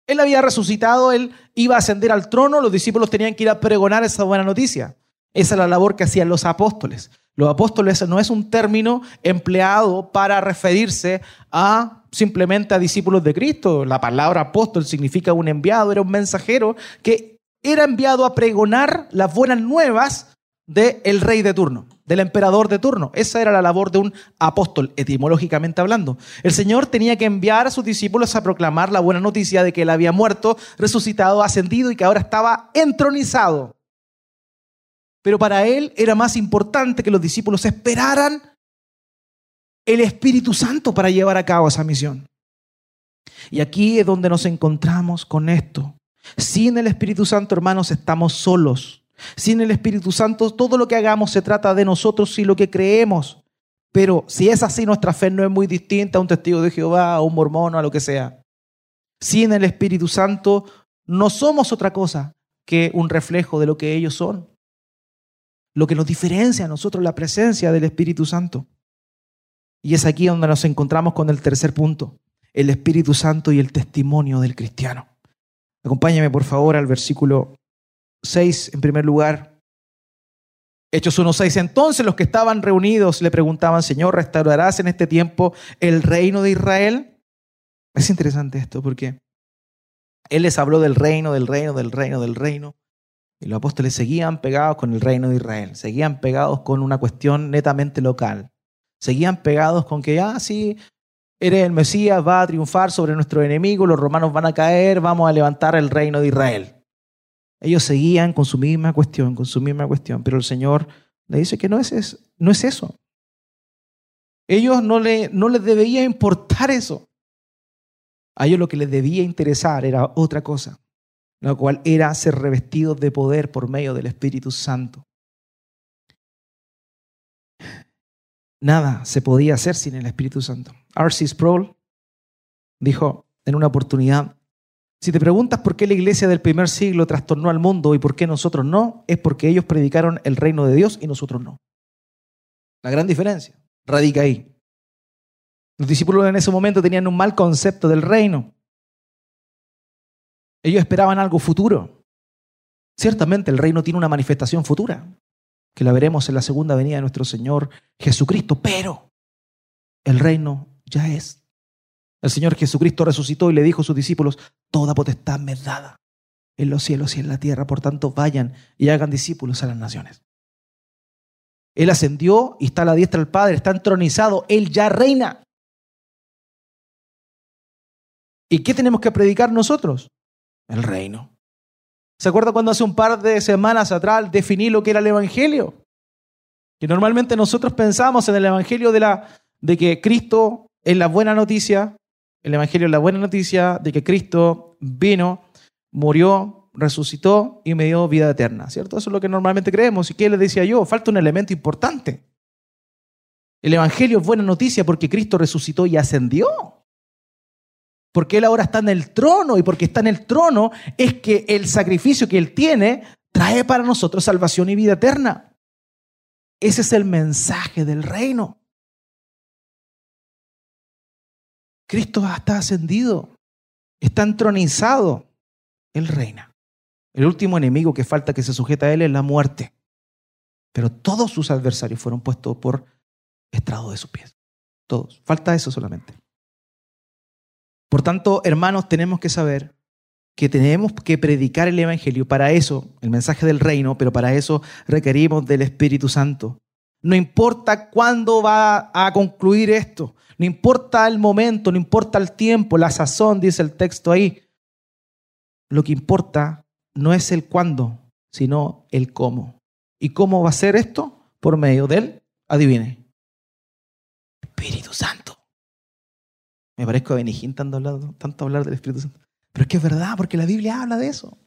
Él había resucitado, él iba a ascender al trono, los discípulos tenían que ir a pregonar esa buena noticia. Esa es la labor que hacían los apóstoles. Los apóstoles no es un término empleado para referirse a simplemente a discípulos de Cristo. La palabra apóstol significa un enviado, era un mensajero que era enviado a pregonar las buenas nuevas del rey de turno, del emperador de turno. Esa era la labor de un apóstol, etimológicamente hablando. El Señor tenía que enviar a sus discípulos a proclamar la buena noticia de que Él había muerto, resucitado, ascendido y que ahora estaba entronizado. Pero para Él era más importante que los discípulos esperaran el Espíritu Santo para llevar a cabo esa misión. Y aquí es donde nos encontramos con esto. Sin el Espíritu Santo, hermanos, estamos solos. Sin el Espíritu Santo, todo lo que hagamos se trata de nosotros y lo que creemos. Pero si es así, nuestra fe no es muy distinta a un testigo de Jehová, a un mormón a lo que sea. Sin el Espíritu Santo, no somos otra cosa que un reflejo de lo que ellos son. Lo que nos diferencia a nosotros la presencia del Espíritu Santo. Y es aquí donde nos encontramos con el tercer punto, el Espíritu Santo y el testimonio del cristiano. Acompáñame por favor al versículo 6 en primer lugar. Hechos 1.6. Entonces los que estaban reunidos le preguntaban, Señor, ¿restaurarás en este tiempo el reino de Israel? Es interesante esto porque Él les habló del reino, del reino, del reino, del reino. Y los apóstoles seguían pegados con el reino de Israel, seguían pegados con una cuestión netamente local. Seguían pegados con que, ah, sí, eres el Mesías, va a triunfar sobre nuestro enemigo, los romanos van a caer, vamos a levantar el reino de Israel. Ellos seguían con su misma cuestión, con su misma cuestión, pero el Señor le dice que no es, no es eso. Ellos no, le, les debía importar eso. A ellos lo que les debía interesar era otra cosa, la cual era ser revestidos de poder por medio del Espíritu Santo. Nada se podía hacer sin el Espíritu Santo. R.C. Sproul dijo en una oportunidad, si te preguntas por qué la iglesia del primer siglo trastornó al mundo y por qué nosotros no, es porque ellos predicaron el reino de Dios y nosotros no. La gran diferencia radica ahí. Los discípulos en ese momento tenían un mal concepto del reino. Ellos esperaban algo futuro. Ciertamente el reino tiene una manifestación futura que la veremos en la segunda venida de nuestro Señor Jesucristo, pero el reino ya es. El Señor Jesucristo resucitó y le dijo a sus discípulos, toda potestad me en los cielos y en la tierra, por tanto vayan y hagan discípulos a las naciones. Él ascendió y está a la diestra del Padre, está entronizado, Él ya reina. ¿Y qué tenemos que predicar nosotros? El reino. ¿Se acuerda cuando hace un par de semanas atrás definí lo que era el Evangelio? Que normalmente nosotros pensamos en el Evangelio de, la, de que Cristo es la buena noticia, el Evangelio es la buena noticia de que Cristo vino, murió, resucitó y me dio vida eterna, ¿cierto? Eso es lo que normalmente creemos. ¿Y qué le decía yo? Falta un elemento importante. El Evangelio es buena noticia porque Cristo resucitó y ascendió porque Él ahora está en el trono y porque está en el trono es que el sacrificio que Él tiene trae para nosotros salvación y vida eterna. Ese es el mensaje del reino. Cristo está ascendido, está entronizado, Él reina. El último enemigo que falta que se sujeta a Él es la muerte. Pero todos sus adversarios fueron puestos por estrado de sus pies. Todos. Falta eso solamente. Por tanto, hermanos, tenemos que saber que tenemos que predicar el Evangelio. Para eso, el mensaje del reino, pero para eso requerimos del Espíritu Santo. No importa cuándo va a concluir esto, no importa el momento, no importa el tiempo, la sazón, dice el texto ahí. Lo que importa no es el cuándo, sino el cómo. ¿Y cómo va a ser esto? Por medio del, adivine, Espíritu Santo. Me parezco a Benijín tanto hablar, tanto hablar del Espíritu Santo. Pero es que es verdad, porque la Biblia habla de eso.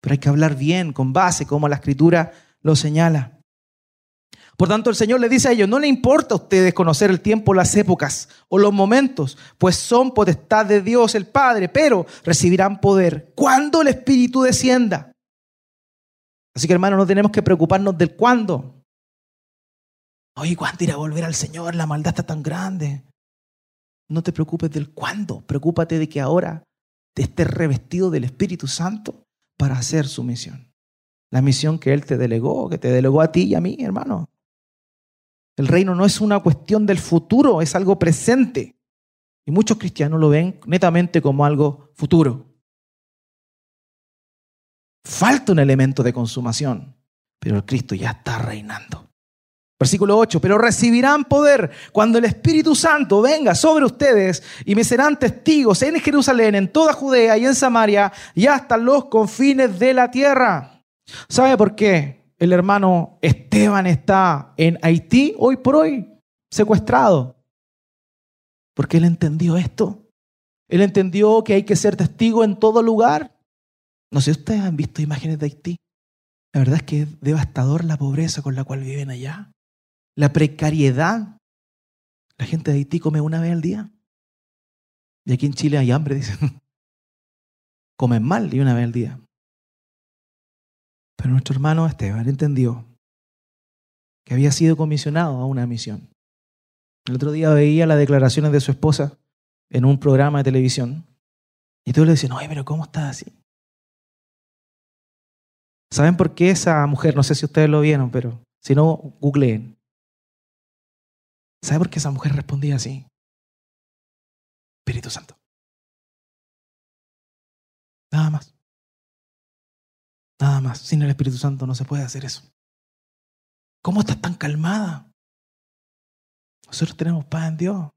Pero hay que hablar bien, con base, como la Escritura lo señala. Por tanto, el Señor le dice a ellos, no le importa a ustedes conocer el tiempo, las épocas o los momentos, pues son potestad de Dios el Padre, pero recibirán poder cuando el Espíritu descienda. Así que hermanos, no tenemos que preocuparnos del cuándo. Oye, ¿cuándo irá a volver al Señor? La maldad está tan grande. No te preocupes del cuándo, preocúpate de que ahora te estés revestido del Espíritu Santo para hacer su misión. La misión que Él te delegó, que te delegó a ti y a mí, hermano. El reino no es una cuestión del futuro, es algo presente. Y muchos cristianos lo ven netamente como algo futuro. Falta un elemento de consumación, pero el Cristo ya está reinando. Versículo 8, pero recibirán poder cuando el Espíritu Santo venga sobre ustedes y me serán testigos en Jerusalén, en toda Judea y en Samaria y hasta los confines de la tierra. ¿Sabe por qué el hermano Esteban está en Haití hoy por hoy, secuestrado? Porque él entendió esto. Él entendió que hay que ser testigo en todo lugar. No sé si ustedes han visto imágenes de Haití. La verdad es que es devastador la pobreza con la cual viven allá. La precariedad. La gente de Haití come una vez al día. Y aquí en Chile hay hambre, dicen. Comen mal y una vez al día. Pero nuestro hermano Esteban entendió que había sido comisionado a una misión. El otro día veía las declaraciones de su esposa en un programa de televisión. Y todos le decían, oye, pero ¿cómo estás así? ¿Saben por qué esa mujer? No sé si ustedes lo vieron, pero si no, googleen. ¿Saben por qué esa mujer respondía así? Espíritu Santo. Nada más. Nada más. Sin el Espíritu Santo no se puede hacer eso. ¿Cómo estás tan calmada? Nosotros tenemos paz en Dios.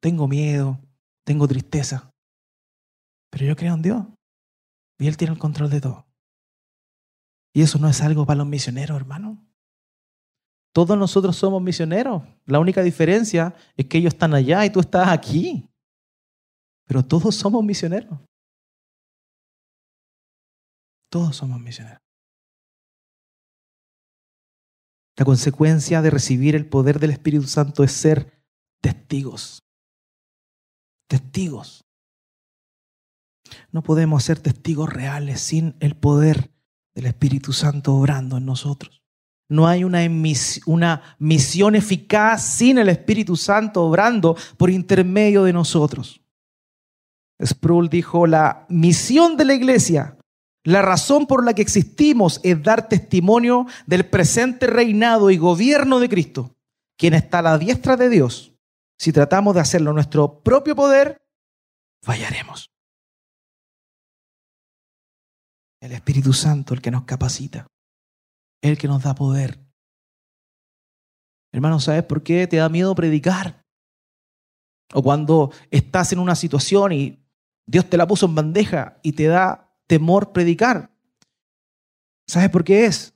Tengo miedo, tengo tristeza. Pero yo creo en Dios. Y Él tiene el control de todo. Y eso no es algo para los misioneros, hermano. Todos nosotros somos misioneros. La única diferencia es que ellos están allá y tú estás aquí. Pero todos somos misioneros. Todos somos misioneros. La consecuencia de recibir el poder del Espíritu Santo es ser testigos. Testigos. No podemos ser testigos reales sin el poder del Espíritu Santo obrando en nosotros. No hay una, misión eficaz sin el Espíritu Santo obrando por intermedio de nosotros. Sproul dijo, la misión de la iglesia la razón por la que existimos es dar testimonio del presente reinado y gobierno de Cristo, quien está a la diestra de Dios. Si tratamos de hacerlo nuestro propio poder, fallaremos. El Espíritu Santo, el que nos capacita, el que nos da poder. Hermano, ¿sabes por qué te da miedo predicar? O cuando estás en una situación y Dios te la puso en bandeja y te da temor predicar. ¿Sabes por qué es?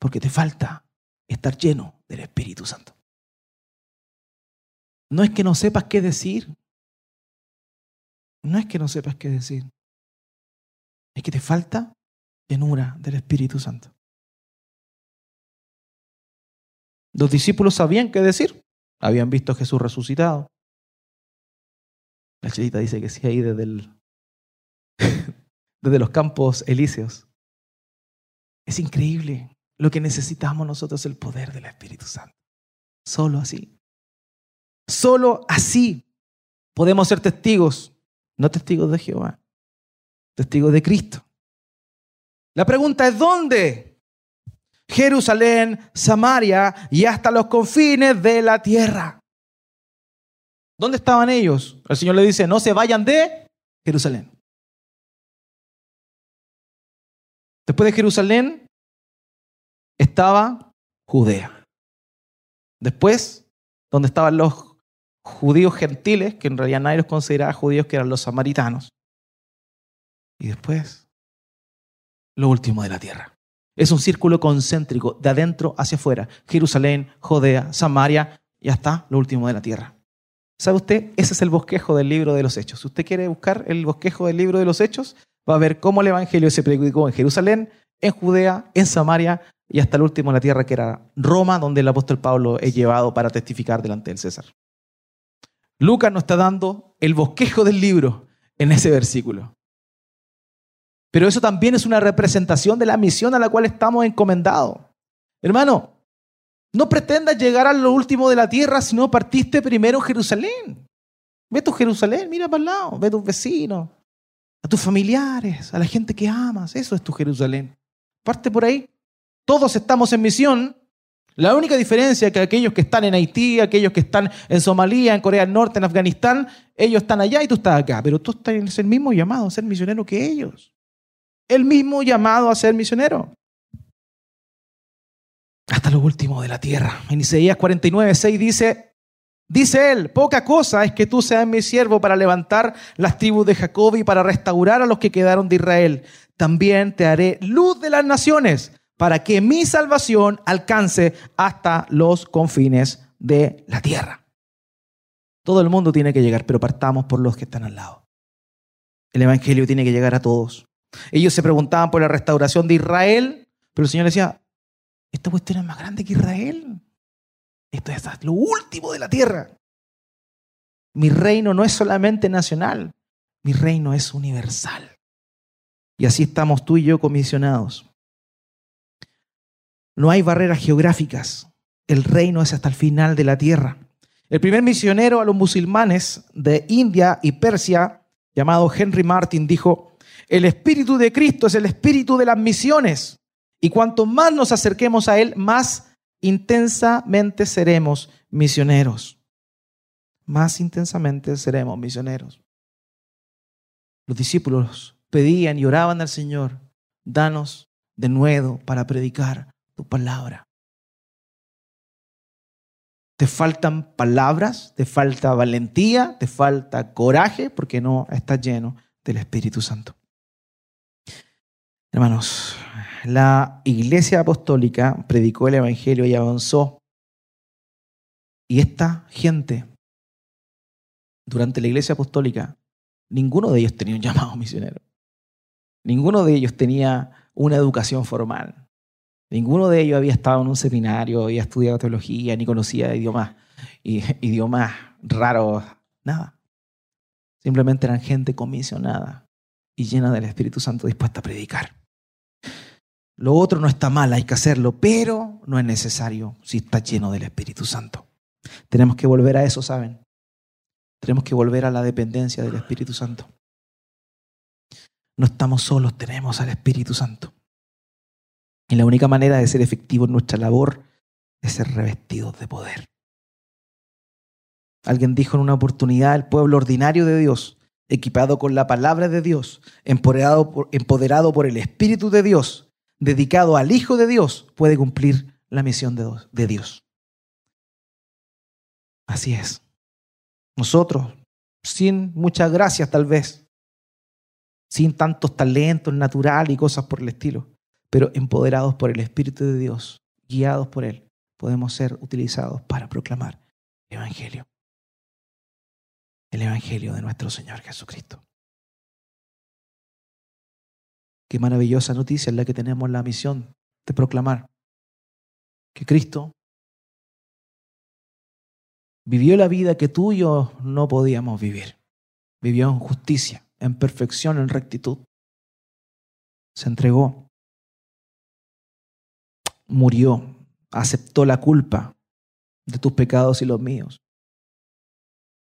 Porque te falta estar lleno del Espíritu Santo. No es que no sepas qué decir. No es que no sepas qué decir. Es que te falta llenura del Espíritu Santo. Los discípulos sabían qué decir. Habían visto a Jesús resucitado. La chelita dice que sí, ahí desde el, desde los campos elíseos. Es increíble. Lo que necesitamos nosotros el poder del Espíritu Santo. Solo así. Solo así podemos ser testigos, no testigos de Jehová, testigos de Cristo. La pregunta es ¿dónde? Jerusalén, Samaria y hasta los confines de la tierra. ¿Dónde estaban ellos? El Señor le dice, no se vayan de Jerusalén. Después de Jerusalén estaba Judea. Después, donde estaban los judíos gentiles, que en realidad nadie los consideraba judíos, que eran los samaritanos. Y después, lo último de la tierra. Es un círculo concéntrico, de adentro hacia afuera. Jerusalén, Judea, Samaria y hasta lo último de la tierra. ¿Sabe usted? Ese es el bosquejo del libro de los Hechos. Si usted quiere buscar el bosquejo del libro de los Hechos, va a ver cómo el Evangelio se predicó en Jerusalén, en Judea, en Samaria y hasta el último en la tierra que era Roma, donde el apóstol Pablo es llevado para testificar delante del César. Lucas nos está dando el bosquejo del libro en ese versículo. Pero eso también es una representación de la misión a la cual estamos encomendados. Hermano, no pretendas llegar a lo último de la tierra si no partiste primero en Jerusalén. Ve tu Jerusalén, mira para el lado, ve tus vecinos, a tus familiares, a la gente que amas. Eso es tu Jerusalén. Parte por ahí. Todos estamos en misión, La única diferencia es que aquellos que están en Haití, aquellos que están en Somalia, en Corea del Norte, en Afganistán, ellos están allá y tú estás acá, pero tú estás el mismo llamado a ser misionero que ellos. El mismo llamado a ser misionero. Hasta lo último de la tierra. En Isaías 49, 6 dice, dice él, poca cosa es que tú seas mi siervo para levantar las tribus de Jacob y para restaurar a los que quedaron de Israel. También te haré luz de las naciones para que mi salvación alcance hasta los confines de la tierra. Todo el mundo tiene que llegar, pero partamos por los que están al lado. El Evangelio tiene que llegar a todos. Ellos se preguntaban por la restauración de Israel, pero el Señor decía, esta cuestión es más grande que Israel. Esto es lo último de la tierra. Mi reino no es solamente nacional, mi reino es universal. Y así estamos tú y yo comisionados. No hay barreras geográficas. El reino es hasta el final de la tierra. El primer misionero a los musulmanes de India y Persia, llamado Henry Martin, dijo, el espíritu de Cristo es el espíritu de las misiones. Y cuanto más nos acerquemos a Él, más intensamente seremos misioneros. Más intensamente seremos misioneros. Los discípulos pedían y oraban al Señor, danos de nuevo para predicar tu palabra. Te faltan palabras, te falta valentía, te falta coraje porque no estás lleno del Espíritu Santo. Hermanos, la iglesia apostólica predicó el Evangelio y avanzó. Y esta gente, durante la iglesia apostólica, ninguno de ellos tenía un llamado misionero. Ninguno de ellos tenía una educación formal. Ninguno de ellos había estado en un seminario, había estudiado teología, ni conocía idiomas, idiomas raros, nada. Simplemente eran gente comisionada y llena del Espíritu Santo dispuesta a predicar. Lo otro no está mal, hay que hacerlo, pero no es necesario si está lleno del Espíritu Santo. Tenemos que volver a eso, ¿saben? Tenemos que volver a la dependencia del Espíritu Santo. No estamos solos, tenemos al Espíritu Santo. Y la única manera de ser efectivo en nuestra labor es ser revestidos de poder. Alguien dijo en una oportunidad, el pueblo ordinario de Dios, equipado con la palabra de Dios, empoderado por, empoderado por el Espíritu de Dios, dedicado al Hijo de Dios, puede cumplir la misión de Dios. Así es. Nosotros, sin muchas gracias tal vez, sin tantos talentos naturales y cosas por el estilo, pero empoderados por el Espíritu de Dios, guiados por Él, podemos ser utilizados para proclamar el Evangelio. El Evangelio de nuestro Señor Jesucristo. Qué maravillosa noticia es la que tenemos la misión de proclamar que Cristo vivió la vida que tú y yo no podíamos vivir. Vivió en justicia, en perfección, en rectitud. Se entregó murió, aceptó la culpa de tus pecados y los míos,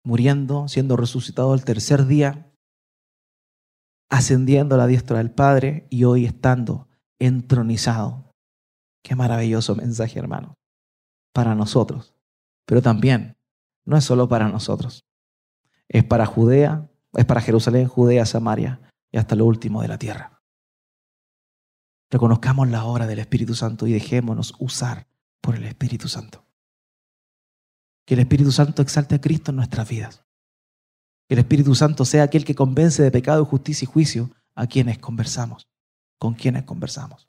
muriendo, siendo resucitado el tercer día, ascendiendo a la diestra del Padre y hoy estando entronizado. Qué maravilloso mensaje, hermano, para nosotros, pero también no es solo para nosotros, es para Judea, es para Jerusalén, Judea, Samaria y hasta lo último de la tierra. Reconozcamos la obra del Espíritu Santo y dejémonos usar por el Espíritu Santo. Que el Espíritu Santo exalte a Cristo en nuestras vidas. Que el Espíritu Santo sea aquel que convence de pecado, justicia y juicio a quienes conversamos, con quienes conversamos.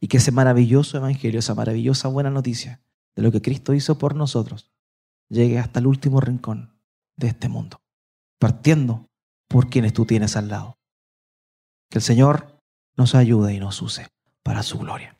Y que ese maravilloso evangelio, esa maravillosa buena noticia de lo que Cristo hizo por nosotros, llegue hasta el último rincón de este mundo, partiendo por quienes tú tienes al lado. Que el Señor nos ayude y nos use para su gloria.